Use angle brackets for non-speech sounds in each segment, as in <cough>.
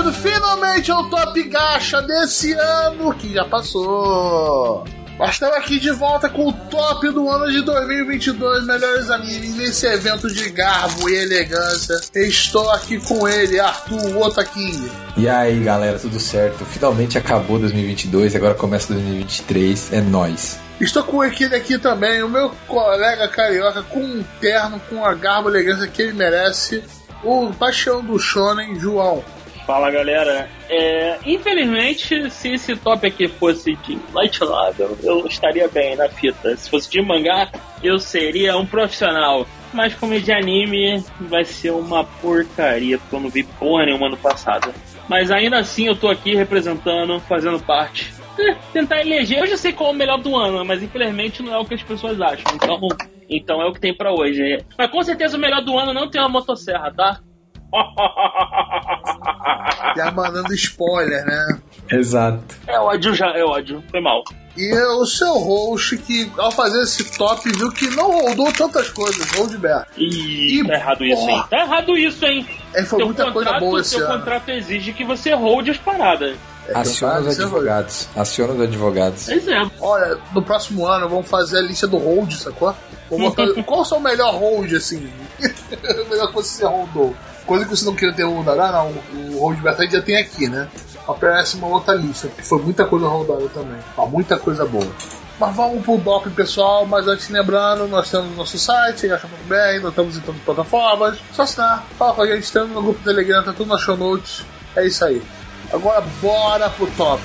chegando finalmente ao Top Gacha desse ano que já passou. Nós estamos aqui de volta com o top do ano de 2022, melhores animes, nesse evento de garbo e elegância. Estou aqui com ele, Arthur Otaking. E aí, galera, tudo certo? Finalmente acabou 2022, agora começa 2023, é nós. Estou com aquele aqui também, o meu colega carioca com um terno, com a garbo e elegância que ele merece, o paixão do shonen, João. Fala galera, é, infelizmente se esse top aqui fosse de light novel eu estaria bem na fita. Se fosse de mangá eu seria um profissional. Mas como é de anime vai ser uma porcaria porque eu não vi porra nenhuma no passado. Mas ainda assim eu tô aqui representando, fazendo parte. É, tentar eleger. Eu já sei qual é o melhor do ano, mas infelizmente não é o que as pessoas acham. Então, então é o que tem para hoje. Mas com certeza o melhor do ano não tem uma motosserra, tá? <laughs> Já mandando spoiler, né? Exato. É ódio já, é ódio. Foi mal. E o seu host, que ao fazer esse top, viu que não rodou tantas coisas, Holdberg. Ih, tá errado isso, hein? Tá errado isso, hein? É, foi Teu muita coisa contrato- boa esse Seu ano. contrato exige que você hold as paradas. É Aciona os é advogados. Aciona os advogados. Pois é. Olha, no próximo ano vamos fazer a lista do hold, sacou? Botar, <laughs> qual é o seu melhor hold, assim? <laughs> o melhor que você holdou. Coisa que você não queria ter holdado. Ah, não, o hold bastante já tem aqui, né? Aparece uma outra lista, porque foi muita coisa rodada também. Ó, muita coisa boa. Mas vamos pro DOP, pessoal. Mas antes, lembrando, nós temos nosso site, gacha.br, nós estamos em todas as plataformas. Só assinar, fala com a gente, estamos no grupo do Telegram, tá tudo nas show notes. É isso aí. Agora, bora pro top.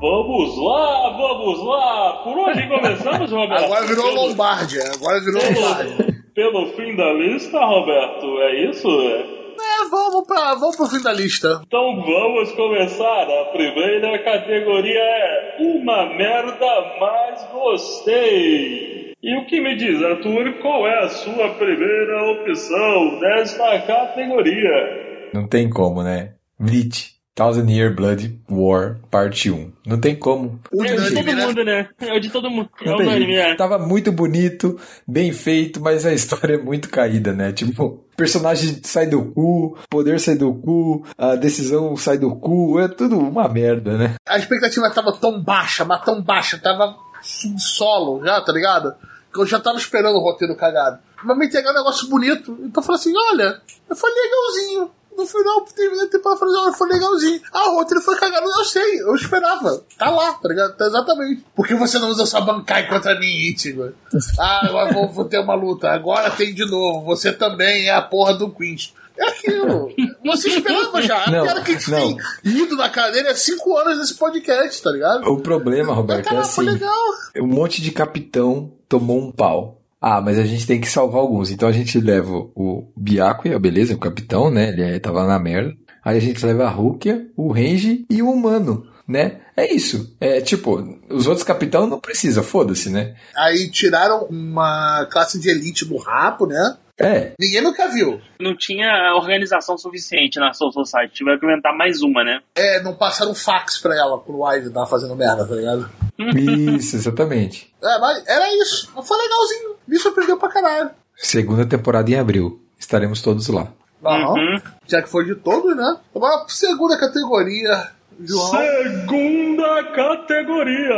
Vamos lá, vamos lá. Por onde começamos, Roberto? Agora virou pelo, Lombardia. Agora virou Lombardia. pelo, pelo fim da lista, Roberto, é isso? É, vamos, pra, vamos pro fim da lista. Então vamos começar. A primeira categoria é Uma Merda Mais Gostei. E o que me diz, Arthur, qual é a sua primeira opção nesta categoria? Não tem como, né? Bleach. Thousand Year Blood War, parte 1. Não tem como. É o de unânime, todo né? mundo, né? É o de todo mundo. É Não o jeito. é. Tava muito bonito, bem feito, mas a história é muito caída, né? Tipo, personagem sai do cu, poder sai do cu, a decisão sai do cu, é tudo uma merda, né? A expectativa tava tão baixa, mas tão baixa, tava solo já, tá ligado? Que eu já tava esperando o roteiro cagado. Mas me entregar um negócio bonito. Então eu falei assim: olha, foi legalzinho. No final, a temporada, eu falei, olha, foi legalzinho. Ah, o roteiro foi cagado, eu sei, eu esperava. Tá lá, tá ligado? Tá exatamente. Por que você não usa sua bancai contra mim, Ichigo? Ah, agora vou, vou ter uma luta. Agora tem de novo. Você também é a porra do Queens. É aquilo. Você esperava já. A Não, piada que a gente não. tem ido na cadeira há cinco anos nesse podcast, tá ligado? O problema, Roberto, é Cara, assim, foi legal. um monte de capitão tomou um pau. Ah, mas a gente tem que salvar alguns. Então a gente leva o Byakuya, beleza, o capitão, né? Ele é- tava na merda. Aí a gente leva a Rukia, o Renji e o Humano, né? É isso. É tipo, os outros capitão não precisa, foda-se, né? Aí tiraram uma classe de elite do rapo, né? É, Ninguém nunca viu. Não tinha organização suficiente na Soul Society. Tiveram que inventar mais uma, né? É, não passaram fax pra ela, pro Wise tava fazendo merda, tá ligado? <laughs> isso, exatamente. É, mas era isso. Mas foi legalzinho. Me surpreendeu pra caralho. Segunda temporada em abril. Estaremos todos lá. Aham. Uhum. Já que foi de todos, né? Agora, segunda categoria, João. Segunda categoria: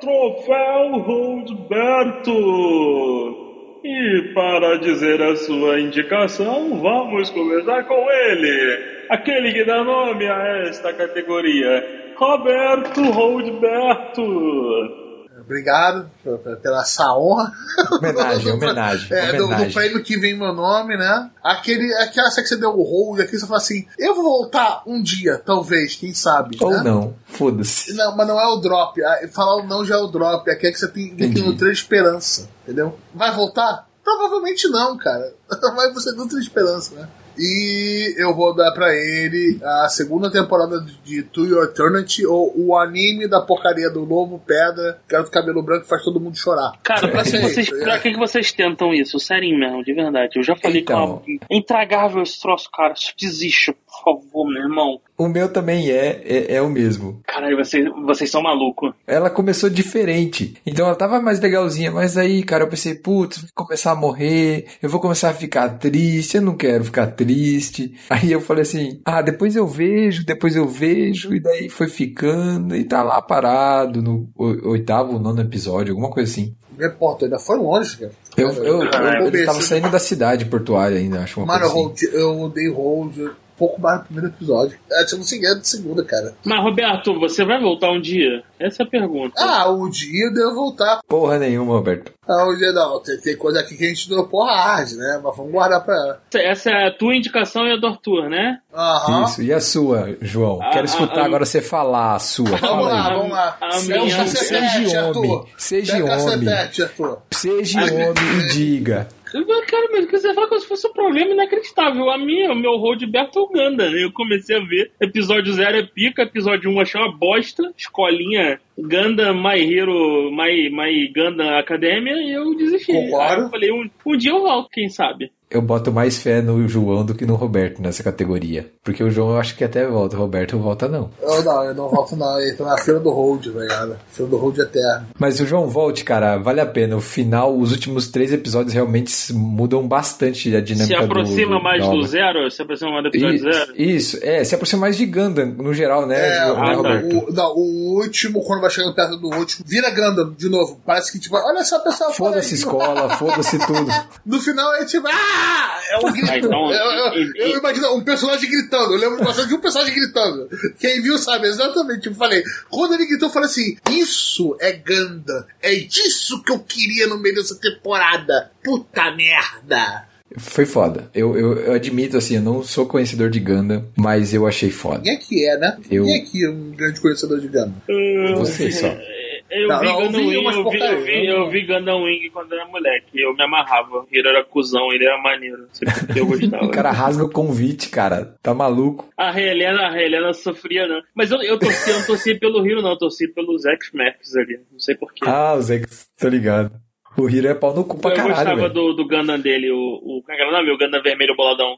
Troféu Roldberto. E para dizer a sua indicação, vamos começar com ele, aquele que dá nome a esta categoria, Roberto Roldberto. Obrigado pela essa honra. Homenagem, <laughs> homenagem, É, do, do prêmio que vem meu nome, né? Aquele, aquela que você deu o hold aqui, você fala assim: eu vou voltar um dia, talvez, quem sabe. Ou né? não, foda-se. Não, mas não é o drop. Ah, Falar o não já é o drop. Aqui é que você tem, que nutrir esperança, entendeu? Vai voltar? Provavelmente não, cara. <laughs> Mas você nutre esperança, né? E eu vou dar pra ele a segunda temporada de To Your Eternity, ou o anime da porcaria do Lobo Pedra, que é do cabelo branco que faz todo mundo chorar. Cara, pra que, Sim, vocês, é. pra que que vocês tentam isso? Sério mesmo, de verdade. Eu já falei Então. que é uma... é intragável esse troço, cara. Por por favor, meu irmão. O meu também é, é, é o mesmo. Caralho, vocês, vocês são malucos. Ela começou diferente. Então ela tava mais legalzinha, mas aí, cara, eu pensei, putz, vou começar a morrer, eu vou começar a ficar triste, eu não quero ficar triste. <laughs> Aí eu falei assim, ah, depois eu vejo, depois eu vejo, e daí foi ficando, e tá lá parado no oitavo, nono episódio, alguma coisa assim. Repórter, ainda foi longe, cara. Eu, eu, eu, Caralho, eu tava saindo da cidade portuária ainda, acho uma Mano, coisa assim. Eu odeio Hold pouco mais no primeiro episódio. É, tipo, segundo, segunda, cara. Mas, Roberto, você vai voltar um dia? Essa é a pergunta. Ah, um dia eu devo voltar. Porra nenhuma, Roberto. Ah, um dia não. Tem, tem coisa aqui que a gente dropou hard, né? Mas vamos guardar pra ela. Essa é a tua indicação e a do Arthur, né? Aham. Isso. E a sua, João? Ah, Quero escutar ah, ah, agora você falar a sua. Vamos Fala lá, aí. vamos lá. A Seja Arthur. homem, seja homem. Seja homem e <laughs> diga. Cara, mas você fala como se fosse um problema inacreditável. A minha, o meu Roldberto é o Ganda, né? Eu comecei a ver. Episódio 0 é pica, episódio 1 um achei uma bosta. Escolinha Ganda My Hero, My, My Ganda Academia e eu desisti. Aí eu falei, um, um dia eu volto, quem sabe? Eu boto mais fé no João do que no Roberto nessa categoria. Porque o João eu acho que até volta, o Roberto não volta não. Eu não, eu não volto não. Eu tô na fila do Hold, tá ligado? Fila do Hold eterno. Mas o João volte, cara, vale a pena. O final, os últimos três episódios realmente se mudam bastante a Se dinâmica do- aproxima do, mais do zero? Se aproxima mais do episódio Isso, zero? isso, é, se aproxima mais de Gundam, no geral, né, É, Jo- né, ah, tá. Roberto? o, não, o último, quando vai chegando perto do último, vira Gundam de novo. Parece que, tipo, olha só, pessoal. Foda-se escola, foda-se tudo. <laughs> No final é tipo, ah! É um grito. Ah, então, eu, eu- eu imagino um personagem gritando. Eu lembro bastante de um personagem gritando. Quem viu sabe exatamente. Tipo, falei, quando ele gritou, eu falei assim: Isso é Gundam. É disso que eu queria no meio dessa temporada. Puta merda. Foi foda. Eu, eu, eu admito, assim, eu não sou conhecedor de Gundam, mas eu achei foda. Quem é que é, né? Eu- Quem é que é um grande conhecedor de Gundam? Você só. Eu Não, vi não, eu Gundam Wing, eu vi, eu vi, eu vi Gundam Wing quando era moleque. Eu me amarrava. Ele era cuzão, ele era maneiro. Não sei porque eu <laughs> gostava. O cara rasga o convite, cara. Tá maluco. A Helena, a Helena sofria, não. Mas eu, eu torci, eu não torci pelo Hiro, não. Eu torci pelos X-Max ali. Não sei porquê. Ah, o Zé, tá ligado. O Hiro é pau no cu pra eu caralho, gostava velho. do, do Gundam dele, o, o. Como é o nome? O Gundam vermelho boladão.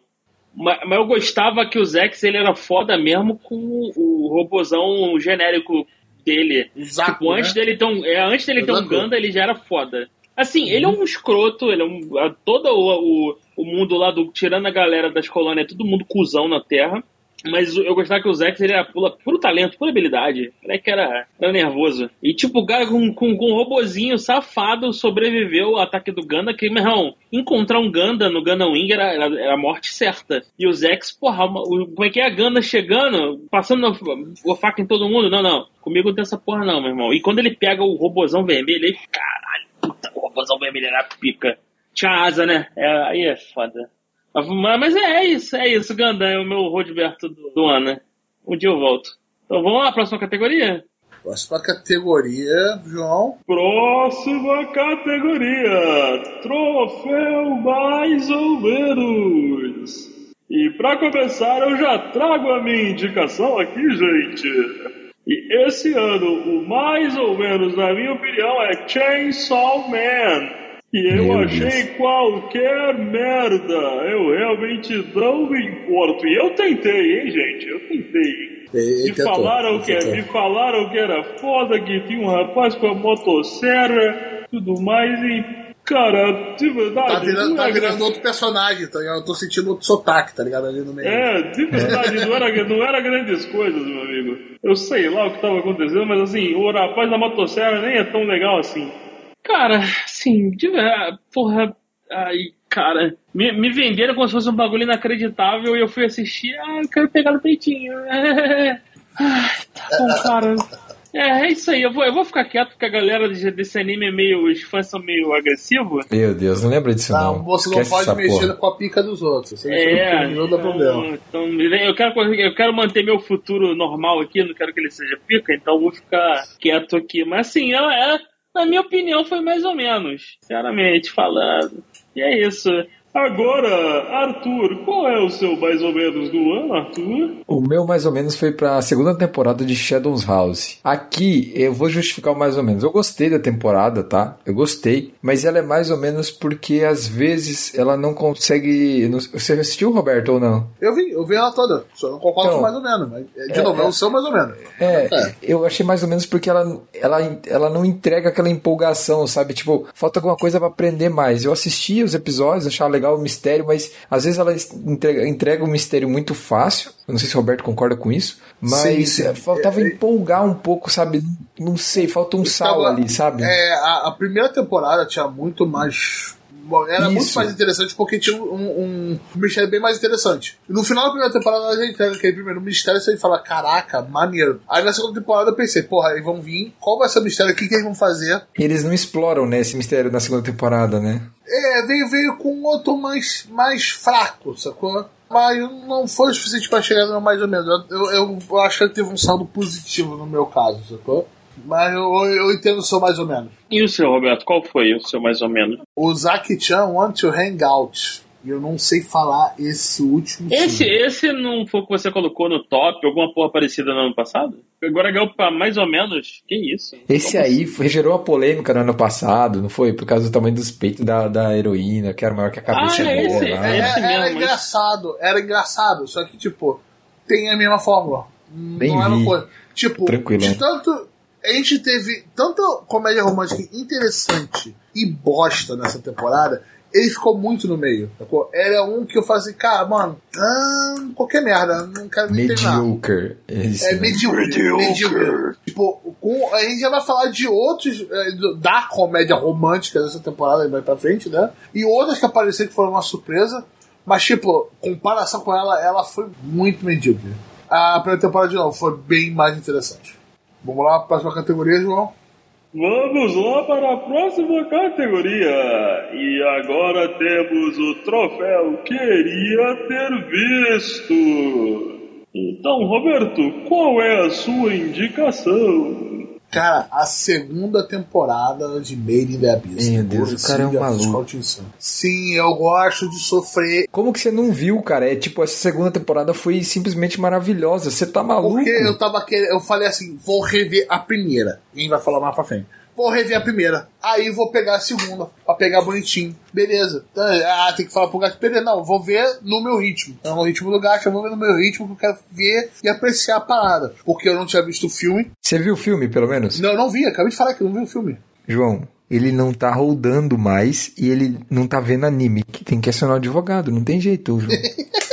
Mas, mas eu gostava que o Zex ele era foda mesmo com o robozão genérico dele. O Zaku, Tipo, antes né? dele ter um, é, antes dele ter um Exato. Ganda, ele já era foda. Assim, ele é um escroto, ele é um. a- Todo o, o, o mundo lá do. Tirando a galera das colônias, é todo mundo cuzão na Terra. Mas eu gostava que o Zex ele era pula, puro talento, pura habilidade. É que era, era nervoso. E tipo, o cara com, com, com um robozinho safado sobreviveu ao ataque do Ganda, que, meu irmão, encontrar um Ganda no Gundam Wing era, era, era a morte certa. E o Zex, porra, uma- o, como é que é a Ganda chegando, passando a faca em todo mundo? Não, não. Comigo não tem essa porra não, meu irmão. E quando ele pega o robozão vermelho, ele, caralho, puta, o robozão vermelho era pica. Tinha asa, né? É, aí é foda. Mas, é, é isso, é isso, Ganda, é o meu Rodberto do, do ano. né? Um dia eu volto. Então vamos lá, próxima categoria? Próxima categoria, João. Próxima categoria: Troféu Mais ou Menos. E para começar, eu já trago a minha indicação aqui, gente. E esse ano, o mais ou menos, na minha opinião, é Chainsaw Man. E eu Meu achei Deus. qualquer merda. Eu realmente não me importo. E eu tentei, hein, gente? Eu tentei. Me tentou, falaram, que, tentou. me falaram que era foda, que tinha um rapaz com a motosserra, tudo mais, e, cara, de verdade. Tá virando, tá virando outro personagem, tá ligado? Eu tô sentindo outro sotaque, tá ligado? Ali no meio. É, de verdade, não era, não era grandes coisas, meu amigo. Eu sei lá o que tava acontecendo, mas assim, o rapaz da motosserra nem é tão legal assim. Cara, assim, de verdade, porra, ai, cara, me, me venderam como se fosse um bagulho inacreditável e eu fui assistir, ah, eu quero pegar no peitinho. <laughs> Ai, tá bom, cara. É, é isso aí, eu vou, eu vou ficar quieto porque a galera de- desse anime é meio. Os fãs são meio agressivos. Meu Deus, não lembra disso Não, não. você não Esquece pode mexer porra. com a pica dos outros. Você É, não dá problema. então, eu, quero, eu quero manter meu futuro normal aqui, não quero que ele seja pica, então eu vou ficar quieto aqui. Mas assim, ela é, na minha opinião, foi mais ou menos, sinceramente falando. E é isso. Agora, Arthur, qual é o seu mais ou menos do ano, Arthur? O meu mais ou menos foi pra segunda temporada de Shadows House. Aqui eu vou justificar o mais ou menos. Eu gostei da temporada, tá? Eu gostei, mas ela é mais ou menos porque às vezes ela não consegue. Você assistiu, Roberto, ou não? Eu vi, eu vi ela toda. Só não concordo então, com mais ou menos. Mas, de é, novo, é, é o seu mais ou menos. É, é, eu achei mais ou menos porque ela, ela, ela não entrega aquela empolgação, sabe? Tipo, falta alguma coisa para aprender mais. Eu assisti os episódios, achava legal o mistério, mas às vezes ela entrega, entrega um mistério muito fácil. Eu não sei se o Roberto concorda com isso, mas sim, sim. faltava é, empolgar um pouco, sabe? Não sei, falta um sal ali, sabe? É, a, a primeira temporada tinha muito mais era Isso. muito mais interessante porque tinha um, um, mistério bem mais interessante. No final da primeira temporada, a gente entrega aquele primeiro mistério e você fala, caraca, maneiro. Aí na segunda temporada eu pensei, porra, eles vão vir, qual vai ser o mistério, o que, que eles vão fazer? Eles não exploram, né, esse mistério na segunda temporada, né? É, veio, veio com outro mais, mais fraco, sacou? Mas não foi o suficiente para chegar no mais ou menos. Eu, eu, eu acho que ele teve um saldo positivo no meu caso, sacou? Mas eu, eu entendo o seu mais ou menos. E o seu, Roberto? Qual foi o seu mais ou menos? O Zaki-chan Want to Hang Out. E eu não sei falar esse último Esse, esse não foi o que você colocou no top, alguma porra parecida no ano passado? Agora ganhou pra mais ou menos. Que isso? Esse Como aí assim? gerou uma polêmica no ano passado, não foi? Por causa do tamanho dos peitos da, da heroína, que era maior que a cabeça ah, é esse, é, esse mesmo, era engraçado, era engraçado, só que, tipo, tem a mesma fórmula. Bem não vi. é uma coisa. Tipo, Tranquilo. de tanto, a gente teve tanta comédia romântica interessante e bosta nessa temporada, ele ficou muito no meio. Sacou? Era um que eu fazia, cara, mano, ah, qualquer merda, não quero nem Mediocre. Esse, é, né? medíocre. Medíocre. Tipo, com, a gente já vai falar de outros, é, da comédia romântica dessa temporada mais pra frente, né? E outras que apareceram que foram uma surpresa. Mas, tipo, comparação com ela, ela foi muito medíocre. A primeira temporada de novo foi bem mais interessante. Vamos lá, próxima categoria, João. Vamos lá para a próxima categoria. E agora temos o troféu Queria Ter Visto. Então, Roberto, qual é a sua indicação? Cara, a segunda temporada de Made in the Abyss. Meu Deus, o cara é um maluco. Sim, eu gosto de sofrer. Como que você não viu, cara? É tipo, essa segunda temporada foi simplesmente maravilhosa. Você tá maluco? Porque eu tava querendo. Eu falei assim, vou rever a primeira. Quem vai falar mais pra frente vou rever a primeira. Aí vou pegar a segunda, pra pegar bonitinho. Beleza. Então, ah, tem que falar pro gato, beleza. Não, vou ver no meu ritmo. Não no ritmo do gato, eu vou ver no meu ritmo, que eu quero ver e apreciar a parada. Porque eu não tinha visto o filme. Você viu o filme, pelo menos? Não, eu não vi. Acabei de falar que eu não vi o filme. João, ele não tá rodando mais e ele não tá vendo anime. Tem que acionar o advogado, não tem jeito, João. <laughs>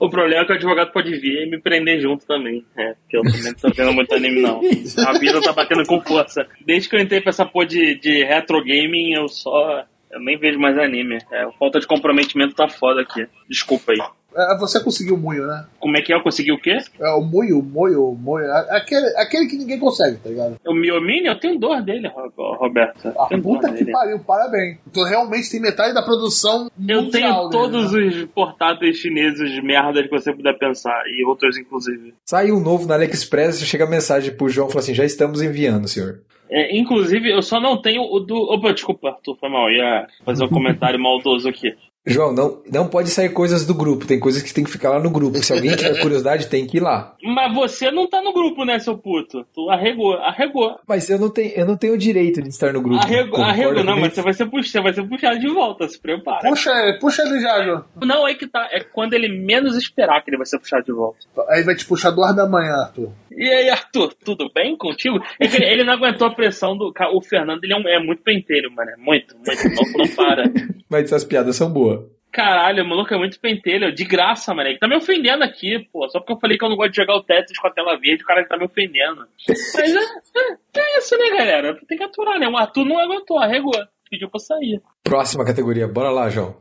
O problema é que o advogado pode vir e me prender junto também. É, porque eu também não tô vendo muito anime, não. <laughs> A vida tá batendo com força. Desde que eu entrei pra essa porra de, de retro gaming, eu só. Eu nem vejo mais anime. É, falta de comprometimento tá foda aqui. Desculpa aí. É, você conseguiu o Munho, né? Como é que é? Eu consegui o quê? É o Munho, o Moio, o Moio. Aquele, aquele que ninguém consegue, tá ligado? O Miomini, eu tenho dor dele, Roberto. A puta que dele. pariu, parabéns. Então realmente tem metade da produção Eu mundial tenho dele, todos né? os portáteis chineses de merda que você puder pensar, e outros inclusive. Sai um novo na AliExpress, chega a mensagem pro João e fala assim: já estamos enviando, senhor. É, inclusive, eu só não tenho o do. Opa, desculpa, Arthur, foi mal. Ia fazer um <laughs> comentário maldoso aqui. João, não, não pode sair coisas do grupo. Tem coisas que tem que ficar lá no grupo. Se alguém tiver <laughs> curiosidade, tem que ir lá. Mas você não tá no grupo, né, seu puto? Tu arregou, arregou. Mas eu não tenho, eu não tenho o direito de estar no grupo. Arregou, arregou não, mas você vai, ser puxado, você vai ser puxado de volta, se prepara. Puxa, puxa ele já, João. Não, é que tá. É quando ele menos esperar que ele vai ser puxado de volta. Aí vai te puxar duas da manhã, Arthur. E aí, Arthur, tudo bem contigo? É que ele não aguentou a pressão do. O Fernando, ele é, um, é muito penteiro, mano. Muito, muito. Não, não para. <laughs> mas essas piadas são boas. Caralho, o maluco é muito pentelho, de graça, mano. Ele tá me ofendendo aqui, pô. Só porque eu falei que eu não gosto de jogar o Tetris com a tela verde, o cara tá me ofendendo. <laughs> Mas é, é, é isso, né, galera? Tem que aturar, né? O Arthur não aguentou, arregou. Pediu pra sair. Próxima categoria, bora lá, João.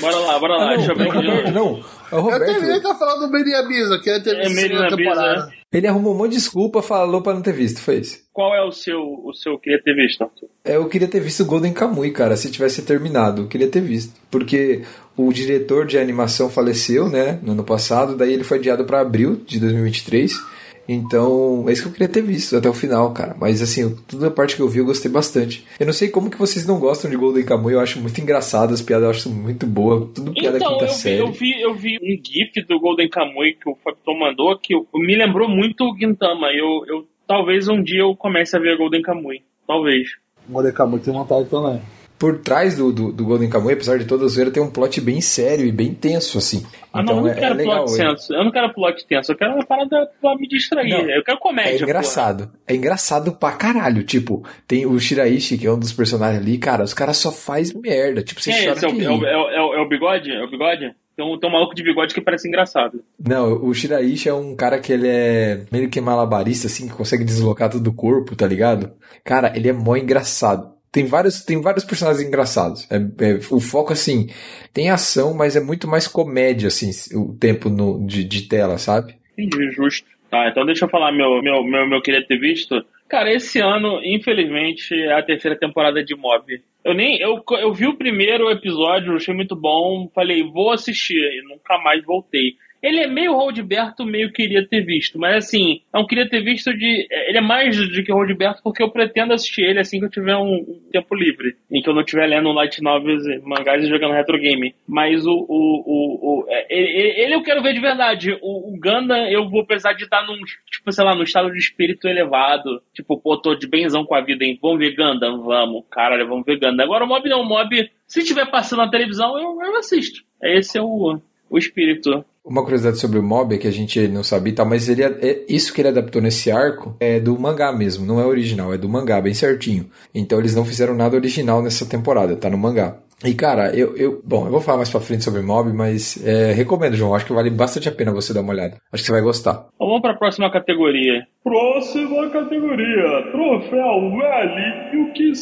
Bora lá, bora lá. <laughs> Ah, não, Deixa eu ver Roberto, não. É o Roberto. Eu terminei de falar do Mary Abisa, que é a segunda temporada. Ele arrumou um monte de desculpa, falou pra não ter visto, foi isso. Qual é o seu, o seu queria ter visto, Arthur? É, eu queria ter visto Golden Kamuy, cara, se tivesse terminado. Eu queria ter visto. Porque o diretor de animação faleceu, né, no ano passado, daí ele foi adiado para abril de 2023. Então, é isso que eu queria ter visto até o final, cara. Mas assim, toda a parte que eu vi eu gostei bastante. Eu não sei como que vocês não gostam de Golden Kamuy, eu acho muito engraçado, as piadas eu acho muito boa, tudo piada Então, quinta eu vi, série. eu, vi, eu vi um GIF do Golden Kamuy que o Fabton mandou que me lembrou muito o Gintama. Eu, eu, talvez um dia eu comece a ver Golden Kamuy. Talvez. Moreca muito tem vontade também. Por trás do, do, do Golden Kamuy, apesar de toda a zoeira, tem um plot bem sério e bem tenso, assim. Ah, então não, eu não é, é quero legal. plot é- tenso. Eu não quero plot tenso. Eu quero uma parada pra me distrair. Não, eu quero comédia. É engraçado. É engraçado pra caralho. Tipo, tem o Shiraishi, que é um dos personagens ali, cara, os caras só faz merda. Tipo, Porra. você é chora? É o, de é, é, o, é o- é o bigode? É o bigode? Tem um, tem um maluco de bigode que parece engraçado. Não, o Shiraishi é um cara que ele é meio que malabarista, assim, que consegue deslocar todo o corpo, tá ligado? Cara, ele é mó engraçado. Tem vários, tem vários personagens engraçados. É, é- o foco, assim, tem ação, mas é muito mais comédia, assim, o tempo no, de, de tela, sabe? Entendi, justo. Tá, então deixa eu falar meu, meu, meu, meu queria ter visto. Cara, esse ano, infelizmente, é a terceira temporada de Mob. Eu nem. Eu, eu vi o primeiro episódio, achei muito bom, falei, vou assistir, e nunca mais voltei. Ele é meio Roldberto, meio queria ter visto, mas assim, não queria ter visto de. Ele é mais do que Roldberto porque eu pretendo assistir ele assim que eu tiver um, um tempo livre, em que eu não estiver lendo light novels, mangás e jogando retro game. Mas o. o, o, o é, ele, ele eu quero ver de verdade. O, o Gundam eu vou precisar de estar num, tipo, sei lá, num estado de espírito elevado. Tipo, pô, tô de benzão com a vida, hein? Vamos ver Gundam? Vamos. Caralho, vamos ver Gundam. Agora o Mob não, o Mob, se estiver passando na televisão, eu, eu assisto. Esse é o, o espírito. Uma curiosidade sobre o Mob é que a gente não sabia e tal, mas ele é, é- isso que ele adaptou nesse arco é do mangá mesmo, não é original, é do mangá, bem certinho. Então eles não fizeram nada original nessa temporada, tá no mangá. E cara, eu, eu bom, eu vou falar mais pra frente sobre Mob, mas é, recomendo, João, acho que vale bastante a pena você dar uma olhada. Acho que você vai gostar. Então vamos para a próxima categoria. Próxima categoria: Troféu Velho que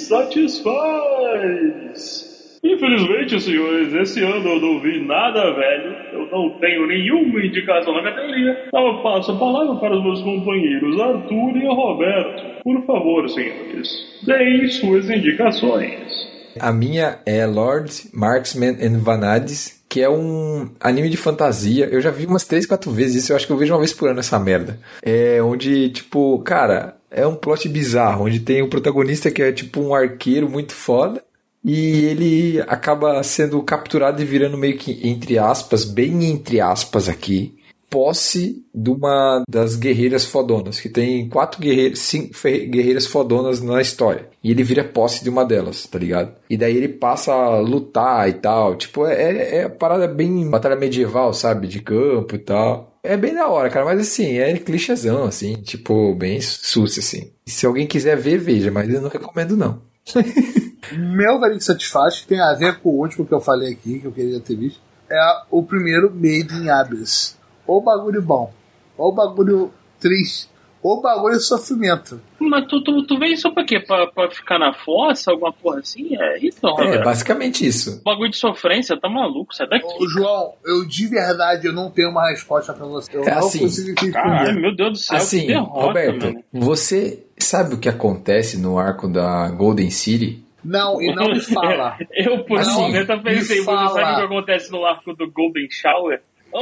satisfaz. Infelizmente, senhores, esse ano eu não vi nada velho. Eu não tenho nenhuma indicação na categoria. Então eu passo a palavra para os meus companheiros Arthur e Roberto. Por favor, senhores, deem suas indicações. A minha é Lord Marksman and Vanadis, que é um anime de fantasia. Eu já vi umas 3, 4 vezes isso, eu acho que eu vejo uma vez por ano essa merda. É onde, tipo, cara, é um plot bizarro, onde tem um protagonista que é tipo um arqueiro muito foda. E ele acaba sendo capturado e virando meio que, entre aspas, bem entre aspas aqui, posse de uma das guerreiras fodonas, que tem quatro guerreiras, cinco guerreiras fodonas na história. E ele vira posse de uma delas, tá ligado? E daí ele passa a lutar e tal. Tipo, é, é a parada bem batalha medieval, sabe? De campo e tal. É bem da hora, cara, mas assim, é clichêzão, assim, tipo, bem sus, assim. Se alguém quiser ver, veja, mas eu não recomendo, não. <laughs> Meu que satisfaz, que tem a ver com o último que eu falei aqui, que eu queria ter visto, é o primeiro Made in Abyss. O bagulho bom, o bagulho triste, o bagulho sofrimento. Mas tu, tu, tu veio só pra quê? Pra, pra ficar na fossa, alguma porra assim? É isso, É, basicamente isso. Bagulho de sofrência, tá maluco? Sai daqui. Ô, João, eu de verdade eu não tenho uma resposta pra você. Eu É não assim, consigo te Caralho, meu Deus do céu, que Assim, derrota, Roberto, mano. você sabe o que acontece no arco da Golden City? Não, e não me <laughs> fala. Eu, por um Assim, momento, eu pensei, você sabe o que acontece no arco do Golden Shower? <laughs> Oh,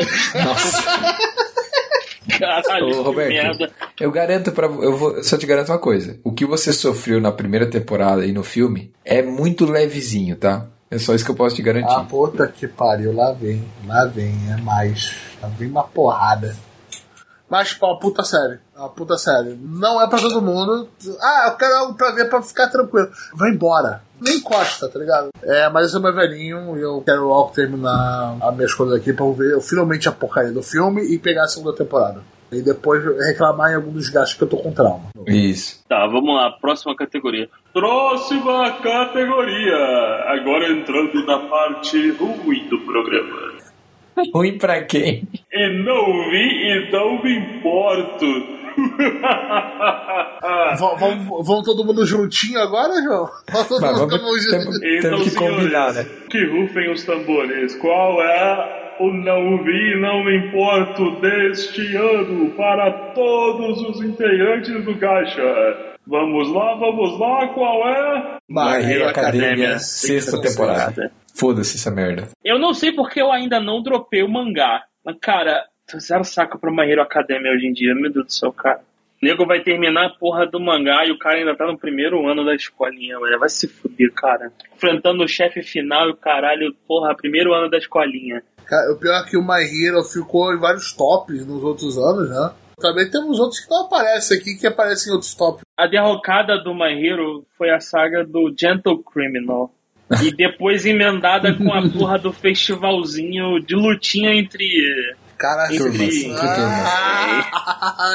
caralho, Ô, que Roberto, merda. eu garanto para eu vou, só te garanto uma coisa. O que você sofreu na primeira temporada e no filme é muito levezinho, tá? É só isso que eu posso te garantir. Ah, puta que pariu, lá vem, lá vem, é mais. Lá vem uma porrada. Mas, pô, puta série. Uma puta série. Não é pra todo mundo. Ah, eu quero algo pra ver pra ficar tranquilo. Vai embora. Nem encosta, tá ligado? É, mas eu sou meu velhinho e eu quero logo terminar as minhas coisas aqui pra eu ver eu, finalmente a porcaria do filme e pegar a segunda temporada. E depois reclamar em algum dos gastos que eu tô com trauma. Isso. Tá, vamos lá, próxima categoria. Próxima categoria. Agora entrando na parte ruim do programa. Ruim pra quem? E não vi e não me importo. Vão, vão, vão todo mundo juntinho agora, João? Vão todo Mas mundo vamos- juntinho. temos- que combinar, né? Que rufem os tambores. Qual é o não vi não me importo deste ano para todos os integrantes do Gacha? Vamos lá, vamos lá, qual é? Hero Academia, Academia, sexta sexta temporada. Foda-se essa merda. Eu não sei porque eu ainda não dropei o mangá. Mas, cara, zero saco My Hero Academia hoje em dia, meu Deus do céu, cara. O nego vai terminar a porra do mangá e o cara ainda tá no primeiro ano da escolinha, mano. Vai se fuder, cara. Enfrentando o chefe final e o caralho, porra, primeiro ano da escolinha. Cara, o pior é que o My Hero ficou em vários tops nos outros anos, né? Também temos outros que não aparecem aqui, que aparecem em outros tops. A derrocada do My Hero foi a saga do Gentle Criminal. E depois emendada com a <laughs> porra do festivalzinho de lutinha entre. Cara, Entre- assim, ah,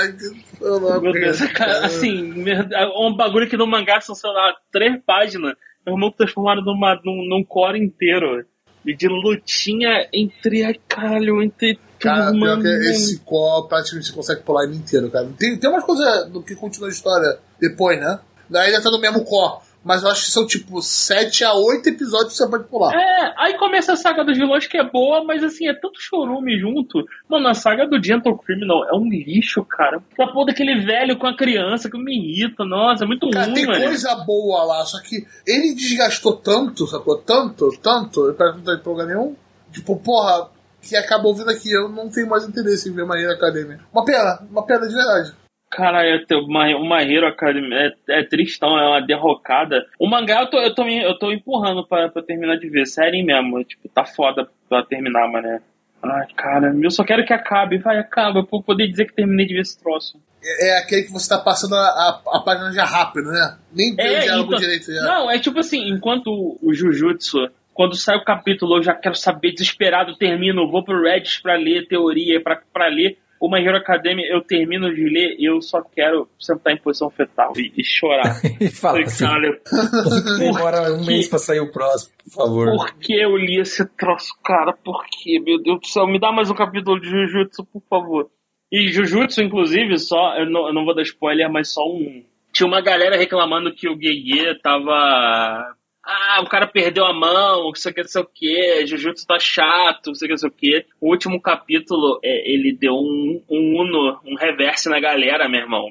Meu Deus, cara, assim, merda, um bagulho que no mangá são, sei lá, três páginas. Meu irmão transformaram numa, num, num core inteiro. E de lutinha entre. Ai, caralho, entre. Cara, pior que esse core praticamente você consegue pular ele inteiro, cara. Tem, tem umas coisas do que continua a história depois, né? Ainda tá no mesmo core. Mas eu acho que são tipo 7 a 8 episódios que você pode pular. É, aí começa a saga dos vilões que é boa, mas assim, é tanto chorume junto. Mano, a saga do Gentle Criminal é um lixo, cara. A porra daquele velho com a criança que me irrita, nossa, é muito Cara, ruim, tem mano. coisa boa lá, só que ele desgastou tanto, sacou? Tanto, tanto, pra não ter problema nenhum. Tipo, porra, que acabou vindo aqui. Eu não tenho mais interesse em ver Maneira Academia. Uma pena, uma pena de verdade. Cara, é, uma, uma Hero Academy é, é tristão, é uma derrocada. O mangá eu tô, eu tô, me- eu tô empurrando pra, pra terminar de ver, sério mesmo. Tipo, tá foda pra terminar, mané. Ai, cara, eu só quero que acabe, vai, acaba, pra eu poder dizer que terminei de ver esse troço. É, é aquele que você tá passando a, a, a página já rápido, né? Nem tem o diálogo então- direito já. Não, é tipo assim, enquanto o Jujutsu, quando sai o capítulo, eu já quero saber, desesperado, termino, vou pro Reddit pra ler teoria, pra, pra ler o My Hero Academia, eu termino de ler, eu só quero sentar em posição fetal e, e chorar. <laughs> E fala Falei, assim, cara, <laughs> demora um que- mês pra sair o próximo, por favor. por que eu li esse troço, cara? Por que, meu Deus do céu? Me dá mais um capítulo de Jujutsu, por favor. E Jujutsu, inclusive, só, eu não, eu não vou dar spoiler, mas só um. Tinha uma galera reclamando que o Gege tava. Ah, o cara perdeu a mão, não sei o que, não sei o que, Jujutsu tá chato, não sei o que, não sei o que. O último capítulo, é, ele deu um, um Uno, um reverse na galera, meu irmão.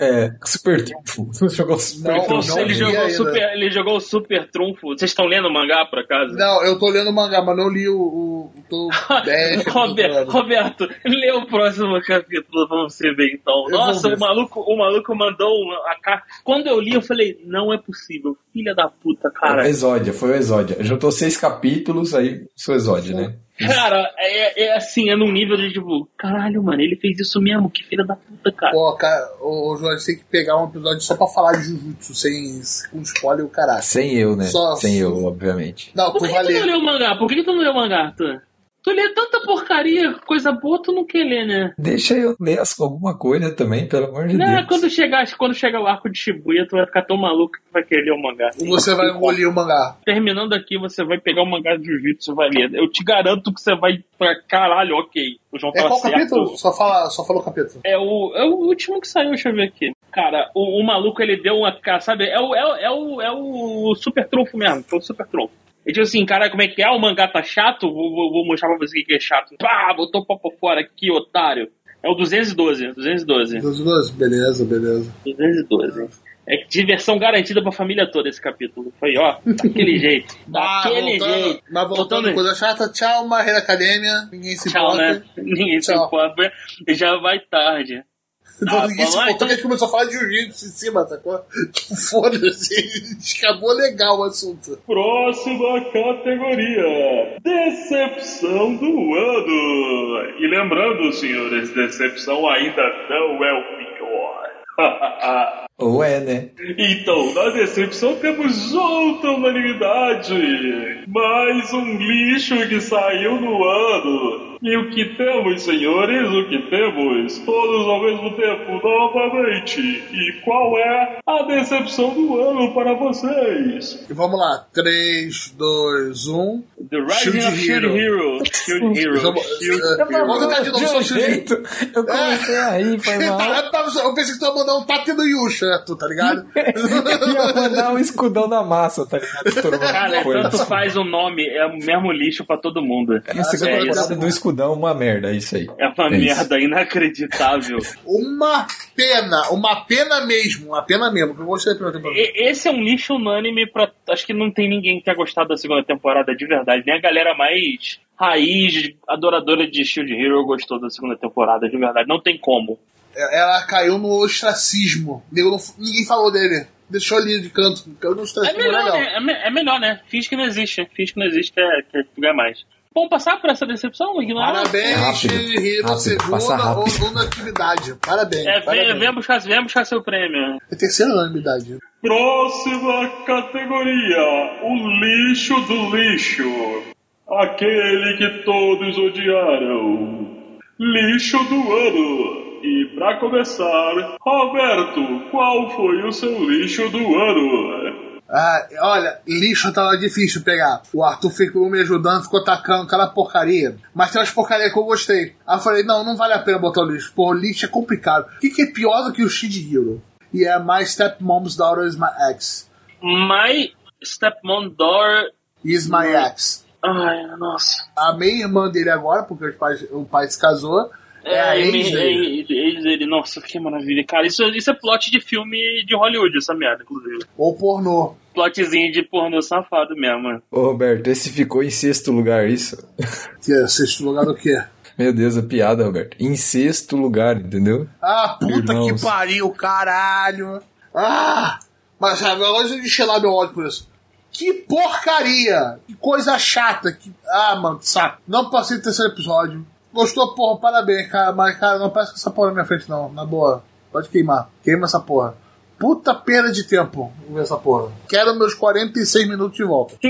É, super trunfo. <laughs> Jogou super Não, trunfo. Ele, jogou super, ele jogou o super trunfo. Vocês estão lendo o mangá, por acaso? Não, eu tô lendo o mangá, mas não li o. o tô <laughs> 10 Roberto, Roberto, lê o próximo capítulo você ver então. Eu Nossa, o maluco, o maluco mandou a cara. Quando eu li, eu falei, não é possível, filha da puta, cara. Exódia, foi o Exódia. Juntou seis capítulos, aí sou Exódia, né? Cara, é, é assim, é num nível de tipo, caralho, mano, ele fez isso mesmo, que filha da puta, cara. Pô, cara, ô, a gente tem que pegar um episódio só pra falar de Jujutsu, sem com spoiler e o caralho. Sem eu, né? Só- Sem eu, obviamente. Não, Por que, que tu não leu o mangá? Por que, que tu não leu o mangá, tu? Tu lê tanta porcaria, coisa boa, tu não quer ler, né? Deixa eu ler as- alguma coisa também, pelo amor de Não, Deus. quando chegar, quando chegar o arco de Shibuya, tu vai ficar tão maluco que tu vai querer ler o mangá. Você vai engolir o mangá. terminando aqui, você vai pegar o mangá de Jiu-Jitsu e vai ler. Eu te garanto que você vai pra caralho, ok. O João É tá qual certo. capítulo? Só, fala, só falou capítulo. É o, é o último que saiu, deixa eu ver aqui. Cara, o, o maluco ele deu uma. cara, Sabe, é o, é, é, o, é o super trunfo mesmo, foi o super trunfo. Ele disse assim, cara, como é que é? O mangá tá chato? Vou, vou, vou mostrar pra você o que é chato. Pá, botou o papo fora aqui, otário. É o 212, 212. 12, 12, beleza, beleza. 212. É diversão garantida pra família toda esse capítulo. Foi, ó, daquele <laughs> jeito. Daquele voltando, jeito. Mas voltando, Voltando- coisa chata, tchau, Marreira Academia. Ninguém se Tchau, importa. né? <laughs> Ninguém se Tchau. importa. Já vai tarde. Ah, ninguém se importou então. que a gente começou a falar de jiu-jitsu em cima, sacou? Tipo, <laughs> foda-se. Acabou legal o assunto. Próxima categoria: Decepção do ano. E lembrando, senhores, decepção ainda não é o pior. <laughs> Ou é, né? Então, na decepção temos outra unanimidade. Mais um lixo que saiu no ano. E o que temos, senhores? O que temos? Todos ao mesmo tempo, novamente. E qual é a decepção do ano para vocês? E vamos lá. 3, 2, 1. The Rising Shield of Shield Hero. <laughs> Shield Hero. Vamos- Shield Hero. Vamos tentar de novo, Shield. Eu comecei aí, foi mal. <laughs> Eu pensei que tu ia mandar um tate no Yusha, tu, tá ligado? <laughs> ia mandar um escudão da massa, tá ligado? Todo mundo Cara, foi. tanto faz o nome, é o mesmo lixo pra todo mundo. A segunda É temporada isso. do escudão, uma merda, é isso aí. É uma É isso. merda inacreditável. Uma pena, uma pena mesmo, uma pena mesmo, que eu gostei da primeira temporada. E- Esse é um lixo unânime pra. Acho que não tem ninguém que tenha gostado da segunda temporada de verdade. Nem a galera mais raiz, adoradora de Shield Hero gostou da segunda temporada de verdade. Não tem como. Ela caiu no ostracismo. Não- Ninguém falou dele. Deixou ali de canto. Caiu no É ostracismo melhor, legal. né? É, me- é melhor, né? Finge que não existe. Finge que não existe que é, que é mais. Vamos passar por essa decepção, ignorar? Parabéns, Rápido, Shield Hero, rápido, segunda ou rápido. segunda atividade. Parabéns. É, vem, parabéns. vem, buscar, vem buscar seu prêmio. É terceira unanimidade. Próxima categoria: o lixo do lixo. Aquele que todos odiaram. Lixo do ano. E pra começar, Roberto, qual foi o seu lixo do ano? Ah, olha, lixo tava difícil pegar. O Arthur ficou me ajudando, ficou tacando aquela porcaria. Mas tem umas porcarias que eu gostei. Aí eu falei, não, não vale a pena botar o lixo. Pô, o lixo é complicado. O que, que é pior do que o Shield Hero? E é My Stepmom's Daughter is My Ex. My Stepmom Door. Is My Ex. Ai, nossa. A meia-irmã dele agora, porque os pais- o pai se casou, é, a ele- ex dele. ele-. Nossa, que maravilha. Cara, isso, isso é plot de filme de Hollywood, essa merda, inclusive. Ou pornô. Plotzinho de pornô safado mesmo. Ô, Roberto, esse ficou em sexto lugar, isso? Que é sexto lugar do quê? <laughs> Meu Deus, a piada, Roberto. Em sexto lugar, entendeu? Ah, puta Irmãos. que pariu, caralho. Ah! Mas sabe, agora eu encher lá meu ódio por isso. Que porcaria! Que coisa chata! Que... Ah, mano, saco. Não passei do terceiro episódio. Gostou, porra, parabéns, cara. Mas, cara, não peça essa porra na minha frente, não. Na boa. Pode queimar. Queima essa porra. Puta perda de tempo ver essa porra. Quero meus 46 minutos de volta. <laughs>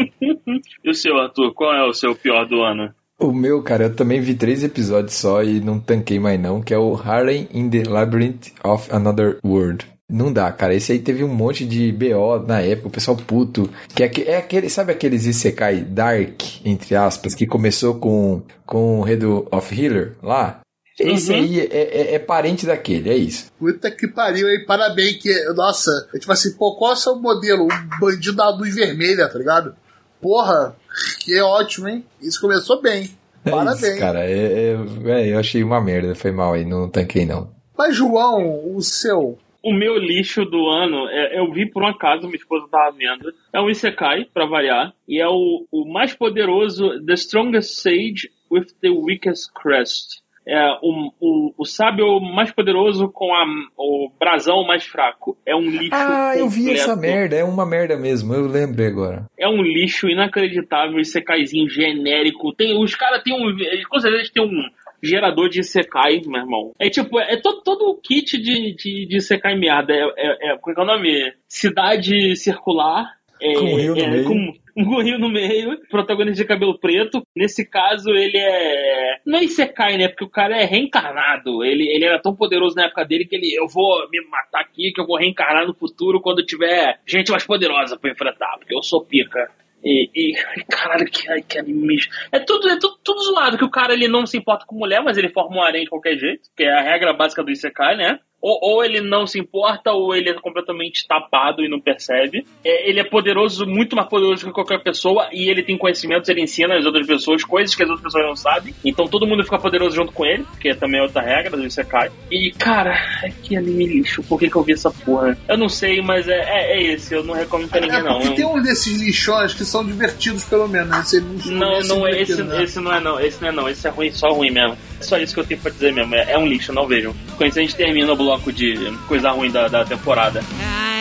E o seu, Arthur? Qual é o seu pior do ano? O meu, cara, eu também vi três episódios só e não tanquei mais não, que é o Harlem in the Labyrinth of Another World. Não dá, cara. Esse aí teve um monte de BO na época, o pessoal puto. Que é, é aquele, sabe aqueles Isekai Dark, entre aspas, que começou com, com o Redo of Healer lá? Esse Uhum. aí é, é- é parente daquele, é isso. Puta que pariu, hein? Parabéns, que. Nossa, é tipo assim, pô, qual é o seu modelo? O bandido da luz vermelha, tá ligado? Porra, que é ótimo, hein? Isso começou bem. É Parabéns. isso, cara. É, é- é, eu achei uma merda, foi mal aí, não tanquei não. Mas, João, o seu. O meu lixo do ano, é- eu vi por um acaso, minha esposa tava vendo. É um Isekai, pra variar. E é o, o mais poderoso, The Strongest Sage with the Weakest Crest. É o, o, o sábio mais poderoso com a, o brasão mais fraco. É um lixo. Ah, eu vi essa completo. merda, é uma merda mesmo, eu lembrei agora. É um lixo inacreditável, Isekaizinho genérico. Tem, os caras têm um. Com certeza têm um gerador de Isekai, meu irmão. É tipo, é todo, todo o kit de, de, de Isekai merda. É, é, é, como é que é o nome? Cidade circular. É, Com um rio no é, meio. Com, um <laughs> rio no meio, protagonista de cabelo preto. Nesse caso, ele é. Não é Isekai, né? Porque o cara é reencarnado. Ele, ele era tão poderoso na época dele que ele. Eu vou me matar aqui, que eu vou reencarnar no futuro quando tiver gente mais poderosa pra enfrentar, porque eu sou pica. E, e caralho, que, que anime. É tudo, é tudo, tudo zoado, que o cara ele não se importa com mulher, mas ele forma um harém de qualquer jeito, que é a regra básica do Isekai, né? Ou, ou ele não se importa, ou ele é completamente tapado e não percebe. É, ele é poderoso, muito mais poderoso que qualquer pessoa, e ele tem conhecimentos, ele ensina as outras pessoas coisas que as outras pessoas não sabem. Então todo mundo fica poderoso junto com ele, que é também outra regra do Isekai. E, cara, é que anime lixo, por que, que eu vi essa porra? Eu não sei, mas é, é, é esse, eu não recomendo pra ninguém, É não. porque tem um desses lixões que são divertidos, pelo menos. Esse lixo Não, esse não é esse, né? esse não é não, esse não é não, esse é ruim, só ruim mesmo. Só isso que eu tenho pra dizer mesmo, é, é um lixo, não vejam. Com isso a gente termina o bloco de coisa ruim da, da temporada.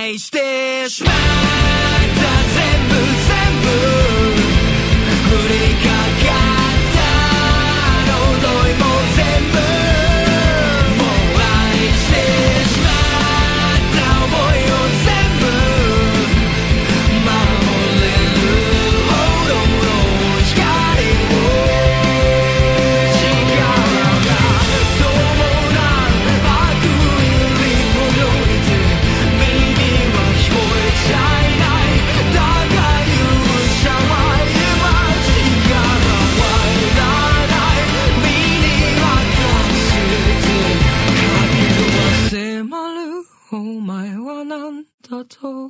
愛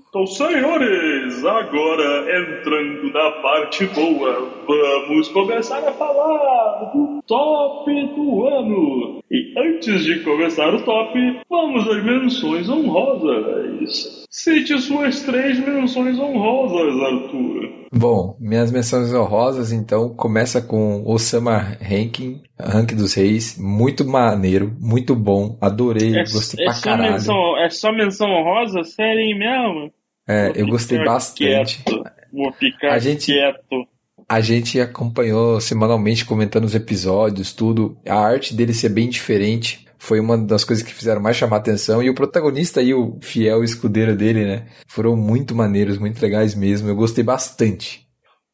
Então, senhores, agora entrando na parte boa, vamos começar a falar do top do ano. E Antes de começar o top, vamos às menções honrosas. Cite suas três menções honrosas, Arthur. Bom, minhas menções honrosas, então, começa com Osama Ranking, Ranking dos Reis. Muito maneiro, muito bom. Adorei, É, gostei é pra caralho. menção, é só menção honrosa? Sério mesmo? É, Vou eu gostei bastante. Quieto. Vou ficar A gente- quieto. A gente acompanhou semanalmente comentando os episódios, tudo. A arte dele ser bem diferente foi uma das coisas que fizeram mais chamar atenção. E o protagonista aí, o fiel escudeiro dele, né? Foram muito maneiros, muito legais mesmo. Eu gostei bastante.